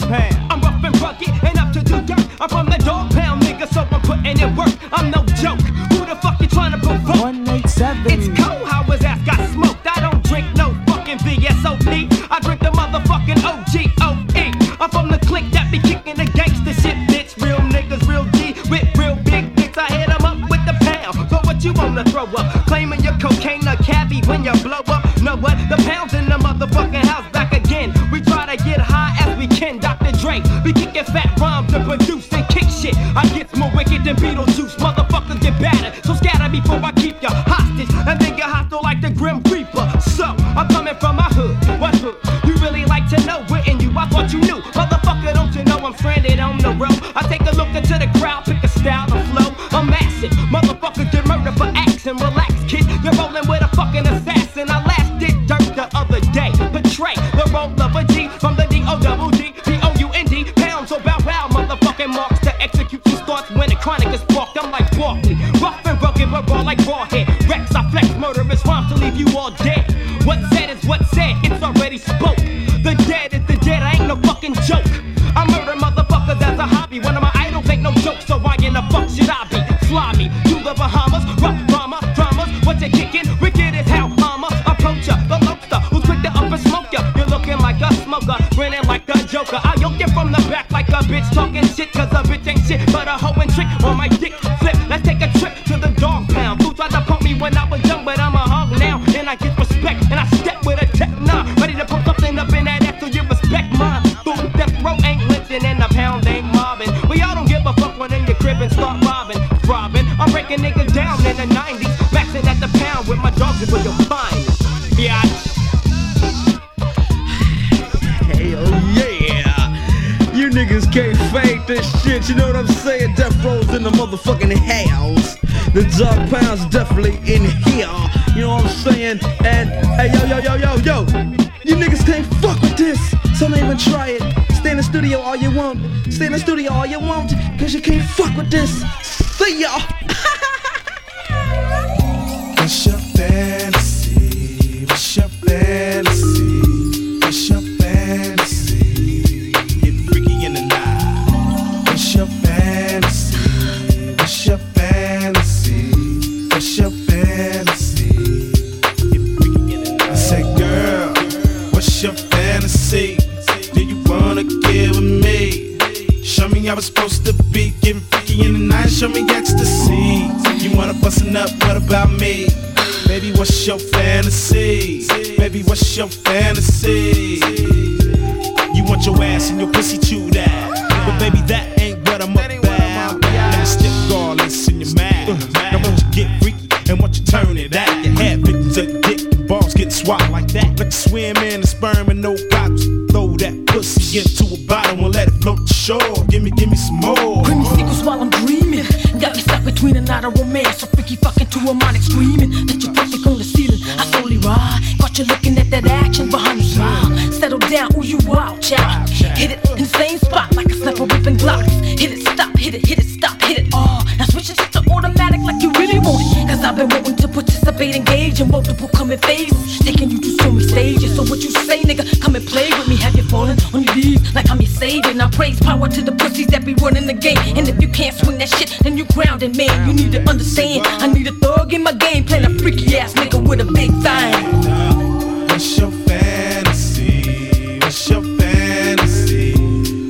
between a not a romance. So freaky fucking to a manic screaming that you're on the ceiling. I slowly ride, caught you looking at that action behind your smile. Settle down, ooh you wild child. Hit it in the same spot like a sniper whipping glocks. Hit it, stop, hit it, hit it, stop, hit it all. Now switch it to automatic like you really want it. Cause I've been waiting to participate, engage in multiple coming phases. Taking you to so many stages. So what you say, nigga? Come and play with me. Have you fallen on your knees like I'm your savior? Now praise power to the pussies that be running the game. And if you can't swing that shit, then you grounded, man. You need to understand. I need a thug in my game. Playing a freaky ass nigga with a big thing.
What's your fantasy? What's your fantasy?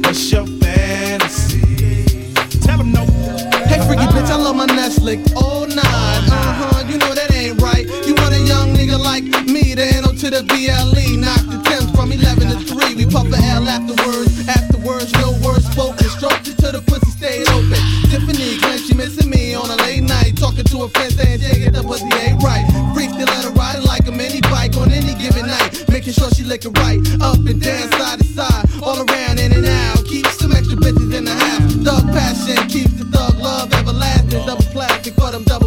What's your fantasy? Tell no.
Hey, freaky bitch, I love my Netflix Oh night. as BLE, knock the temps from 11 to 3. We puff a L afterwards, afterwards, no words spoken. Stroked it to the pussy, stayed open. Tiffany claims she missing me on a late night. Talking to a friend saying, Jay, get the pussy ain't right. Freak to let her ride like a mini bike on any given night. Making sure she lick it right, up and down, side to side, all around, in and out. Keep some extra bitches in the house. Thug passion keeps the thug love everlasting. Double plastic
but I'm
double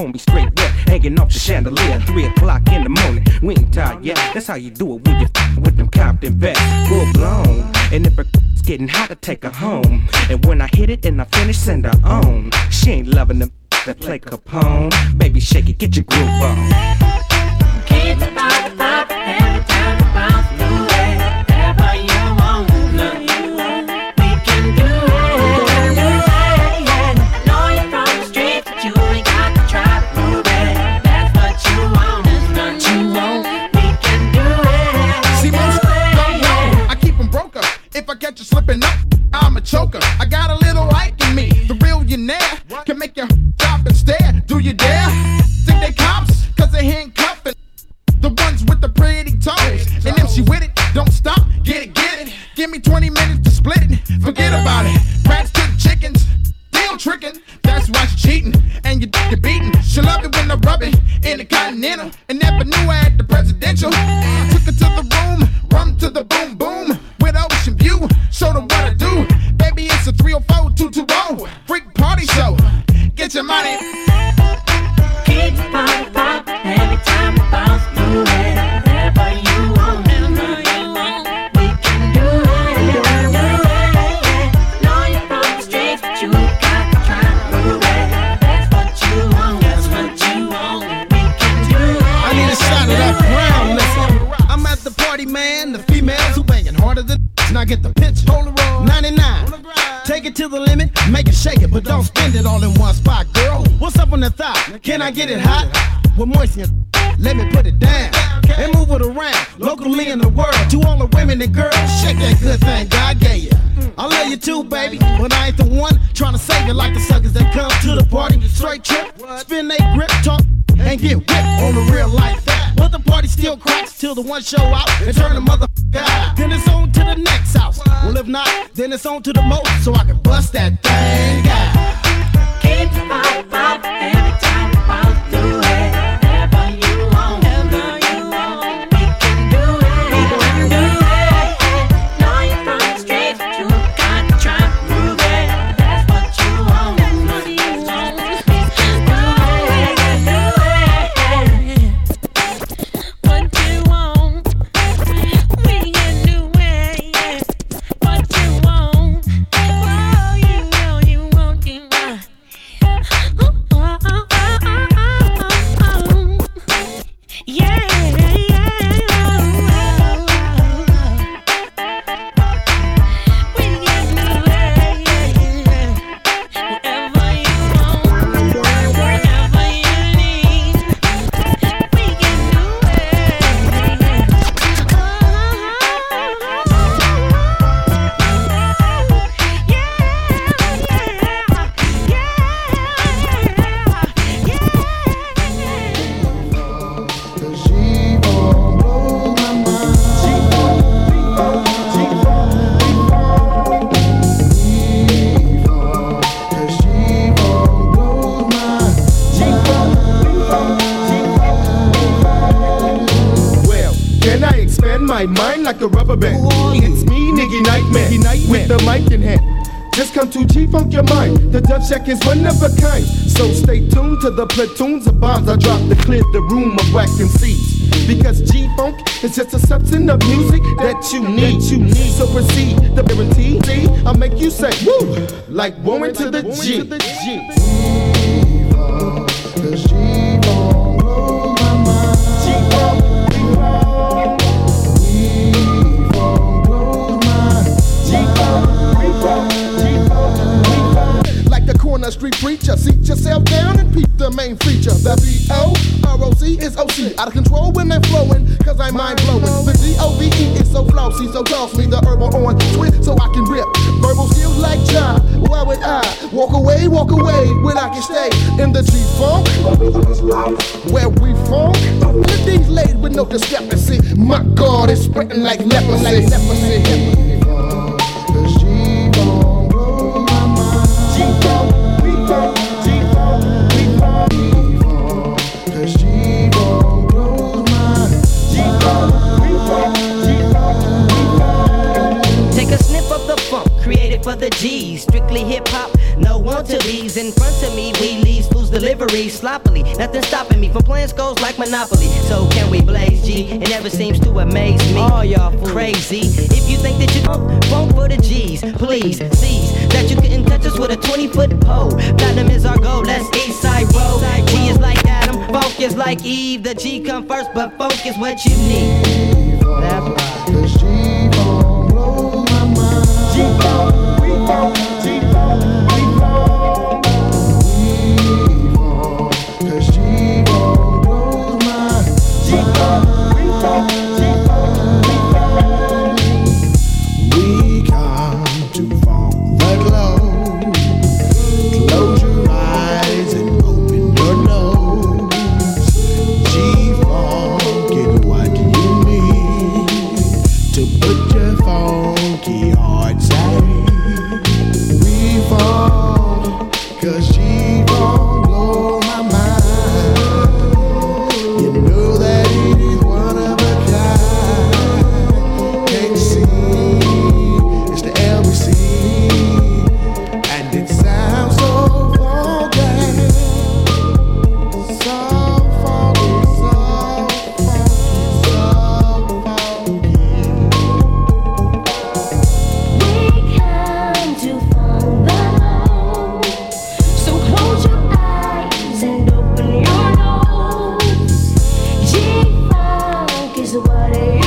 homie straight wet, hanging off the chandelier. Three o'clock in the morning, we ain't tired yet. That's how you do it when you f- with them Compton vets, full blown. And if a it's getting hot, to take her home. And when I hit it and I finish, send her on. She ain't loving them that play Capone. Baby, shake it, get your groove
Nana I
get it
hot? The
platoons of bombs I drop to clear the room of whack seeds. Because G-Funk is just a substance of music that you need. You need. So proceed, the guarantee. I'll make you say woo, like woman to the G.
Like corner street preacher, seat yourself down and peep the main feature. The B-O-R-O-C is O-C, out of control when they're flowing, cause I'm mind blowing. The D-O-V-E is so flossy, so toss me the herbal on twist so I can rip. Verbal skills like John, why would I walk away, walk away when I can stay in the G-Funk? Where we from? The D's laid with no discrepancy. My God, it's spreading like leprosy. leprosy.
Created for the G's. Strictly hip hop, no want to be's. In front of me, we leave fools delivery sloppily. Nothing stopping me from playing skulls like Monopoly. So can we blaze G? It never seems to amaze me. All y'all crazy. If you think that you funk for the G's, please seize that you couldn't touch us with a 20 foot pole. Platinum is our goal, let's east side roll. G is like Adam, funk is like Eve. The G come first, but funk is what you need. That's right.
funk is what
it is.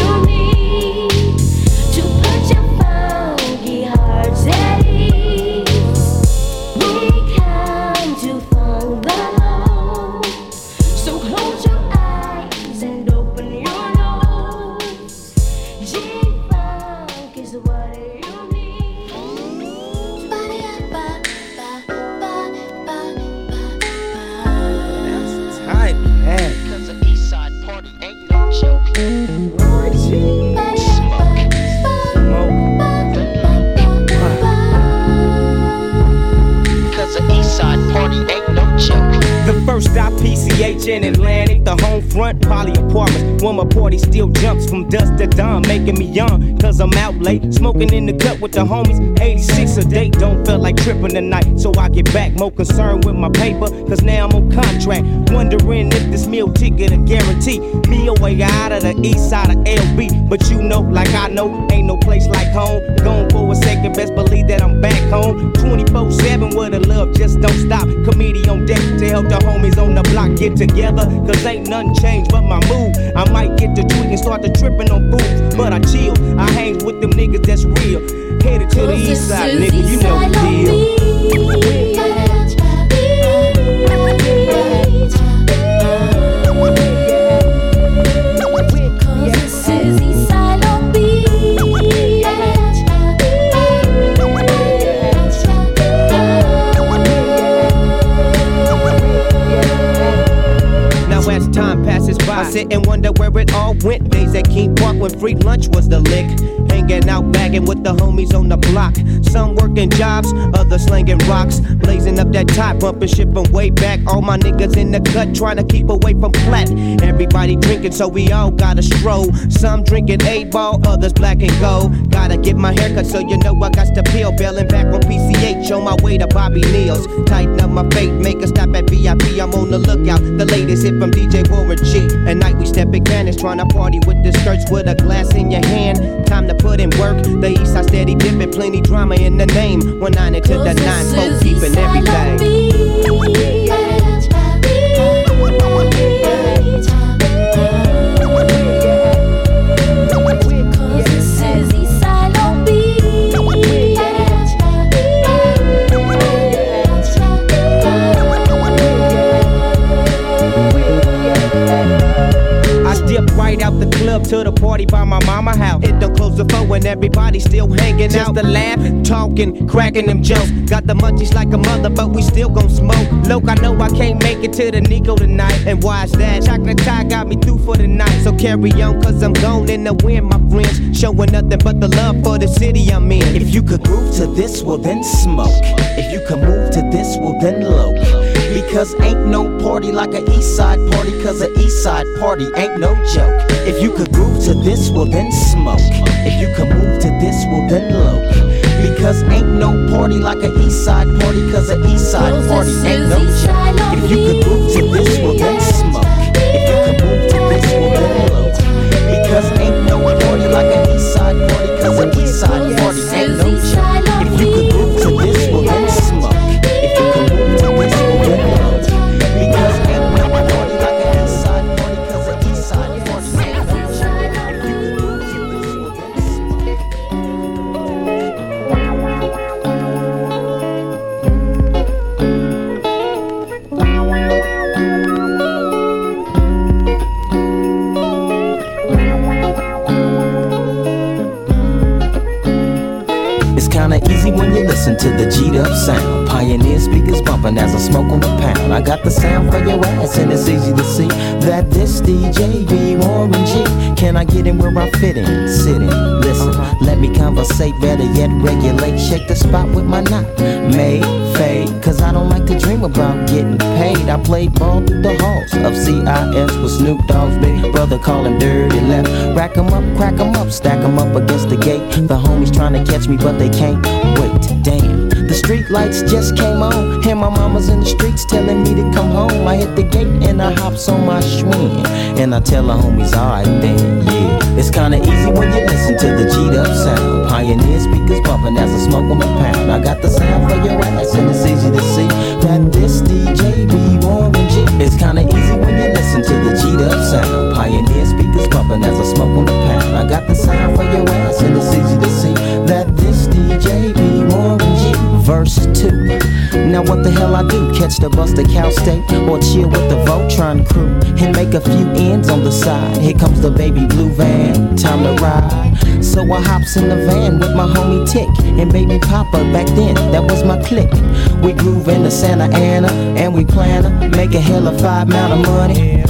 Tripping tonight. So I get back, more concerned with my paper. Cause now I'm on contract. Wondering if this meal ticket a guarantee. Me away out of the east side of LB. But you know, like I know, ain't no place like home. Going for a second, best believe that I'm back home. 24 7 where the love just don't stop. Comedian on deck to help the homies on the block get together. Cause ain't nothing changed but my mood. I might get to tweak and start to tripping on fools. But I chill, I hang with them niggas that's real. Headed to the east side, nigga, you know the deal. Sit and wonder where it all went. Days at King Park when free lunch was the lick. Hanging out, bagging with the homies on the block. Some working jobs, others slinging rocks. Blazing up that top, bumping, shipping way back. All my niggas in the cut, trying to keep away from flat. Everybody drinking, so we all gotta stroll. Some drinking eight ball, others black and gold. Gotta get my haircut, so you know I got to peel. Bailing back on PCH, on my way to Bobby Neal's. Tighten up my fate, make a stop at VIP. I'm on the lookout. The latest hit from DJ Warren G. At night we step in cannons, trying to party with the skirts with a glass in your hand. Time to put in work. The east side steady dipping, plenty drama in the name. One nine into the nine, folk keeping everything. Club to the party by my mama house. It don't close the phone when everybody still hanging out. Just a laugh, talking, cracking them jokes. Got the munchies like a mother, but we still gon' smoke. Look, I know I can't make it to the Nico tonight. And why's that? Chocolate tie got me through for the night. So carry on, cause I'm gone in the wind, my friends. Showing nothing but the love for the city I'm in.
If you could groove to this, well then smoke. If you can move to this, well then low. Because ain't no party like a east side party, cause a east side party ain't no joke. If you could groove to this, well then smoke. If you can move to this, well then low. Because ain't no party like a east side party, cause a east side party ain't no joke. If you could groove to this, well then smoke. If you can move to this, well then low. Because ain't no party like a in where I fit in? Sit in, listen, uh-huh. let me conversate, better yet regulate. Shake the spot with my knot, made fade. Cause I don't like to dream about getting paid. I played ball through the halls of CIS with Snoop Dogg's big brother, call him Dirty Left. Rack 'em up, crack 'em up, stack 'em up against the gate. The homies trying to catch me, but they can't wait. Damn. The street lights just came on, and my mama's in the streets telling me to come home. I hit the gate and I hops on my swing, and I tell the homies, alright then, yeah. It's kinda easy when you listen to the G'd up sound. Pioneer speakers bumping as I smoke on the pound. I got the sound for your ass, and it's easy to see that this DJ be Warren G. It's kinda easy when you listen to the G'd sound. Pioneer speakers bumping as I smoke on the pound. I got the sound for your ass, and it's easy to see that this DJ be Warren G. Verse 2. Now what the hell I do? Catch the bus to Cal State or chill with the Voltron crew and make a few ends on the side. Here comes the baby blue van, time to ride. So I hops in the van with my homie Tick and baby Papa. Back then, that was my clique. We groove into Santa Ana and we plan to make a hell of five amount of money.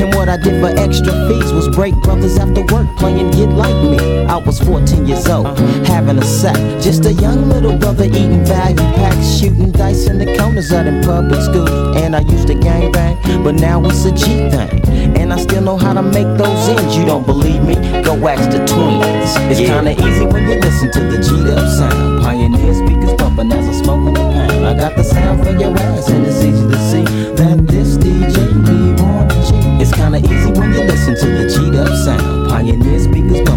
And what I did for extra fees was break brothers after work playing Get Like Me. I was 14 years old, having a sack. Just a young little brother eating value packs, shooting dice in the corners of them public schools. And I used to gang bang, but now it's a G thing. And I still know how to make those ends. You don't believe me? Go ask the twins. It's kinda easy when you listen to the G'd up sound. Pioneer speakers pumping as I smoke in the pound. I got the sound for your ass, and it's easy to see that this DJ be on the G. It's kinda easy when you listen to the G'd up sound. Pioneer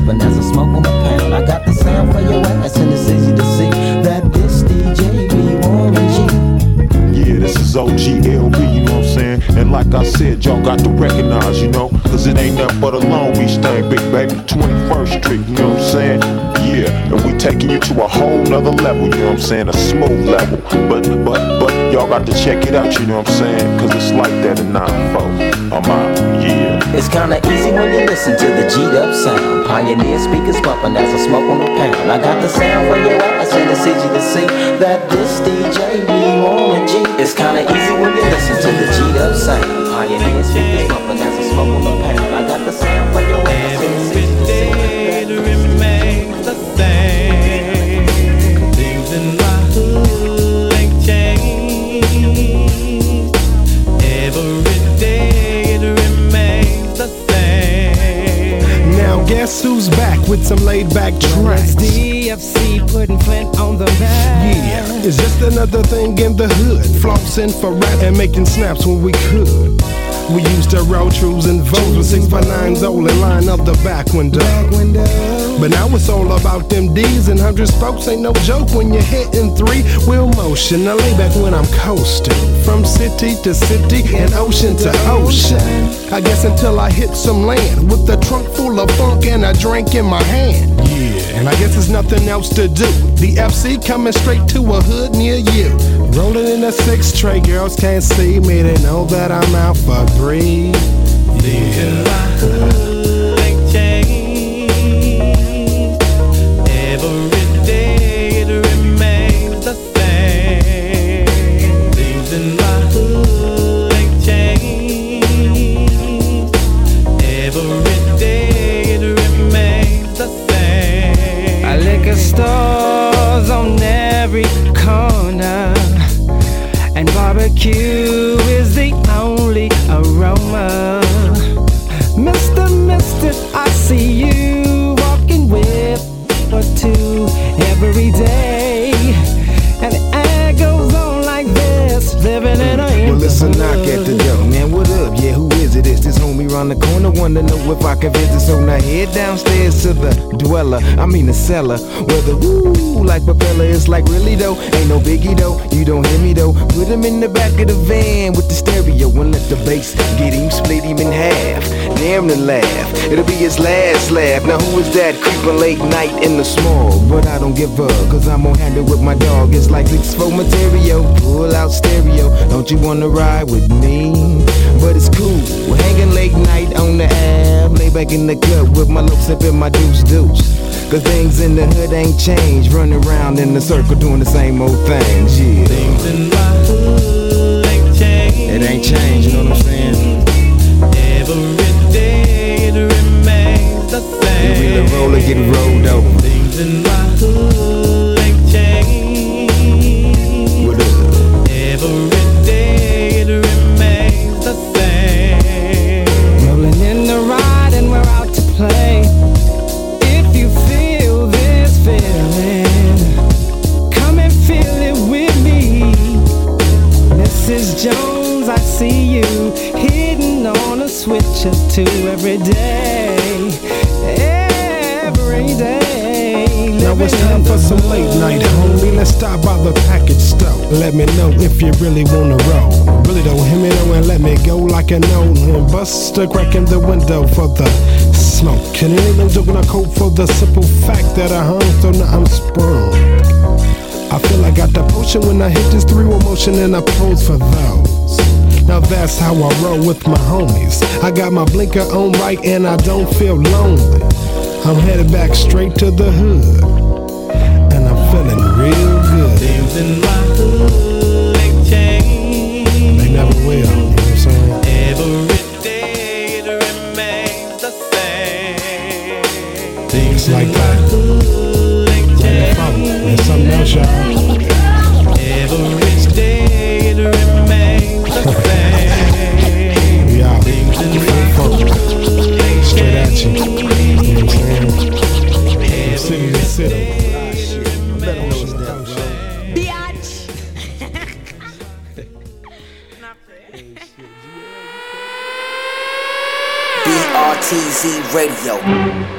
pumping as I smoke on the pound. I got the sound for your ass, and it's easy to see that this DJ be the G.
Yeah, this is OGLB, you know what I'm saying? And like I said, y'all got to recognize, you know, cause it ain't nothing but a Long Beach thing, big baby. 21st Street, you know what I'm saying? Yeah, and we taking you to a whole nother level, you know what I'm saying? A smooth level. But, but, but, y'all got to check it out, you know what I'm saying? Cause it's like that in 9-4. I'm out, yeah.
It's kinda easy when you listen to the G'd up sound. Pioneer speakers pumping as I smoke on the pound. I got the sound for your ass, and it's easy to see that this DJ be on the G. It's kinda easy when you listen to the G'd up sound. Pioneer speakers pumping as I smoke on the
back with some laid back tracks?
DFC putting Flint on the map.
Yeah, it's just another thing in the hood. Flossing for rap and making snaps when we could. We used to roll trues and votes with six by nines old and line up the back window. But now it's all about them D's and hundred spokes. Ain't no joke when you're hitting three wheel motion. I lay back when I'm coasting from city to city and ocean to ocean. I guess until I hit some land with a trunk full of funk and a drink in my hand. Yeah, and I guess there's nothing else to do. DFC coming straight to a hood near you. Rolling in a six tray, girls can't see me. They know that I'm out for breed. Yeah.
Every day,
and air goes on like this, living in a
Well, a knock at It's this homie round the corner. Wanna know if I can visit. So now head downstairs to the dweller. I mean the cellar. Where the woo like propeller. is like really though. Ain't no biggie though. You don't hear me though. Put him in the back of the van with the stereo and let the bass get him, split him in half. Damn to laugh. It'll be his last laugh. Now who is that creeping late night in the smog? But I don't give up, cause I'm gonna handle with my dog. It's like six four material. Pull out stereo. Don't you wanna ride with me? But it's cool. We're hanging late night on the app, Lay back in the club with my lips sipping my deuce deuce. Cause things in the hood ain't changed. Running around in the circle doing the same old things, yeah.
Things in my hood ain't changed.
It ain't changed, you know what I'm saying?
Every day it remains the same.
You really roll or get rolled over.
Things in my hood
or two every day. Every day.
Now it's time for some late night, homie. Let's stop by the package store. Let me know if you really wanna roll. Really don't hear me though and let me go like an old one. Bust a crack in the window for the smoke. And it ain't no joke when I cope for the simple fact that I hung, so now I'm sprung. I feel I got the potion when I hit this three-wheel motion and I pose for those. Now that's how I roll with my homies. I got my blinker on right and I don't feel lonely. I'm headed back straight to the hood. And I'm feeling real good.
Things in my hood ain't changed.
They never will, you know what I'm saying?
Every day it
remains the same. Things like that. shit. Yeah, BRTZ Radio.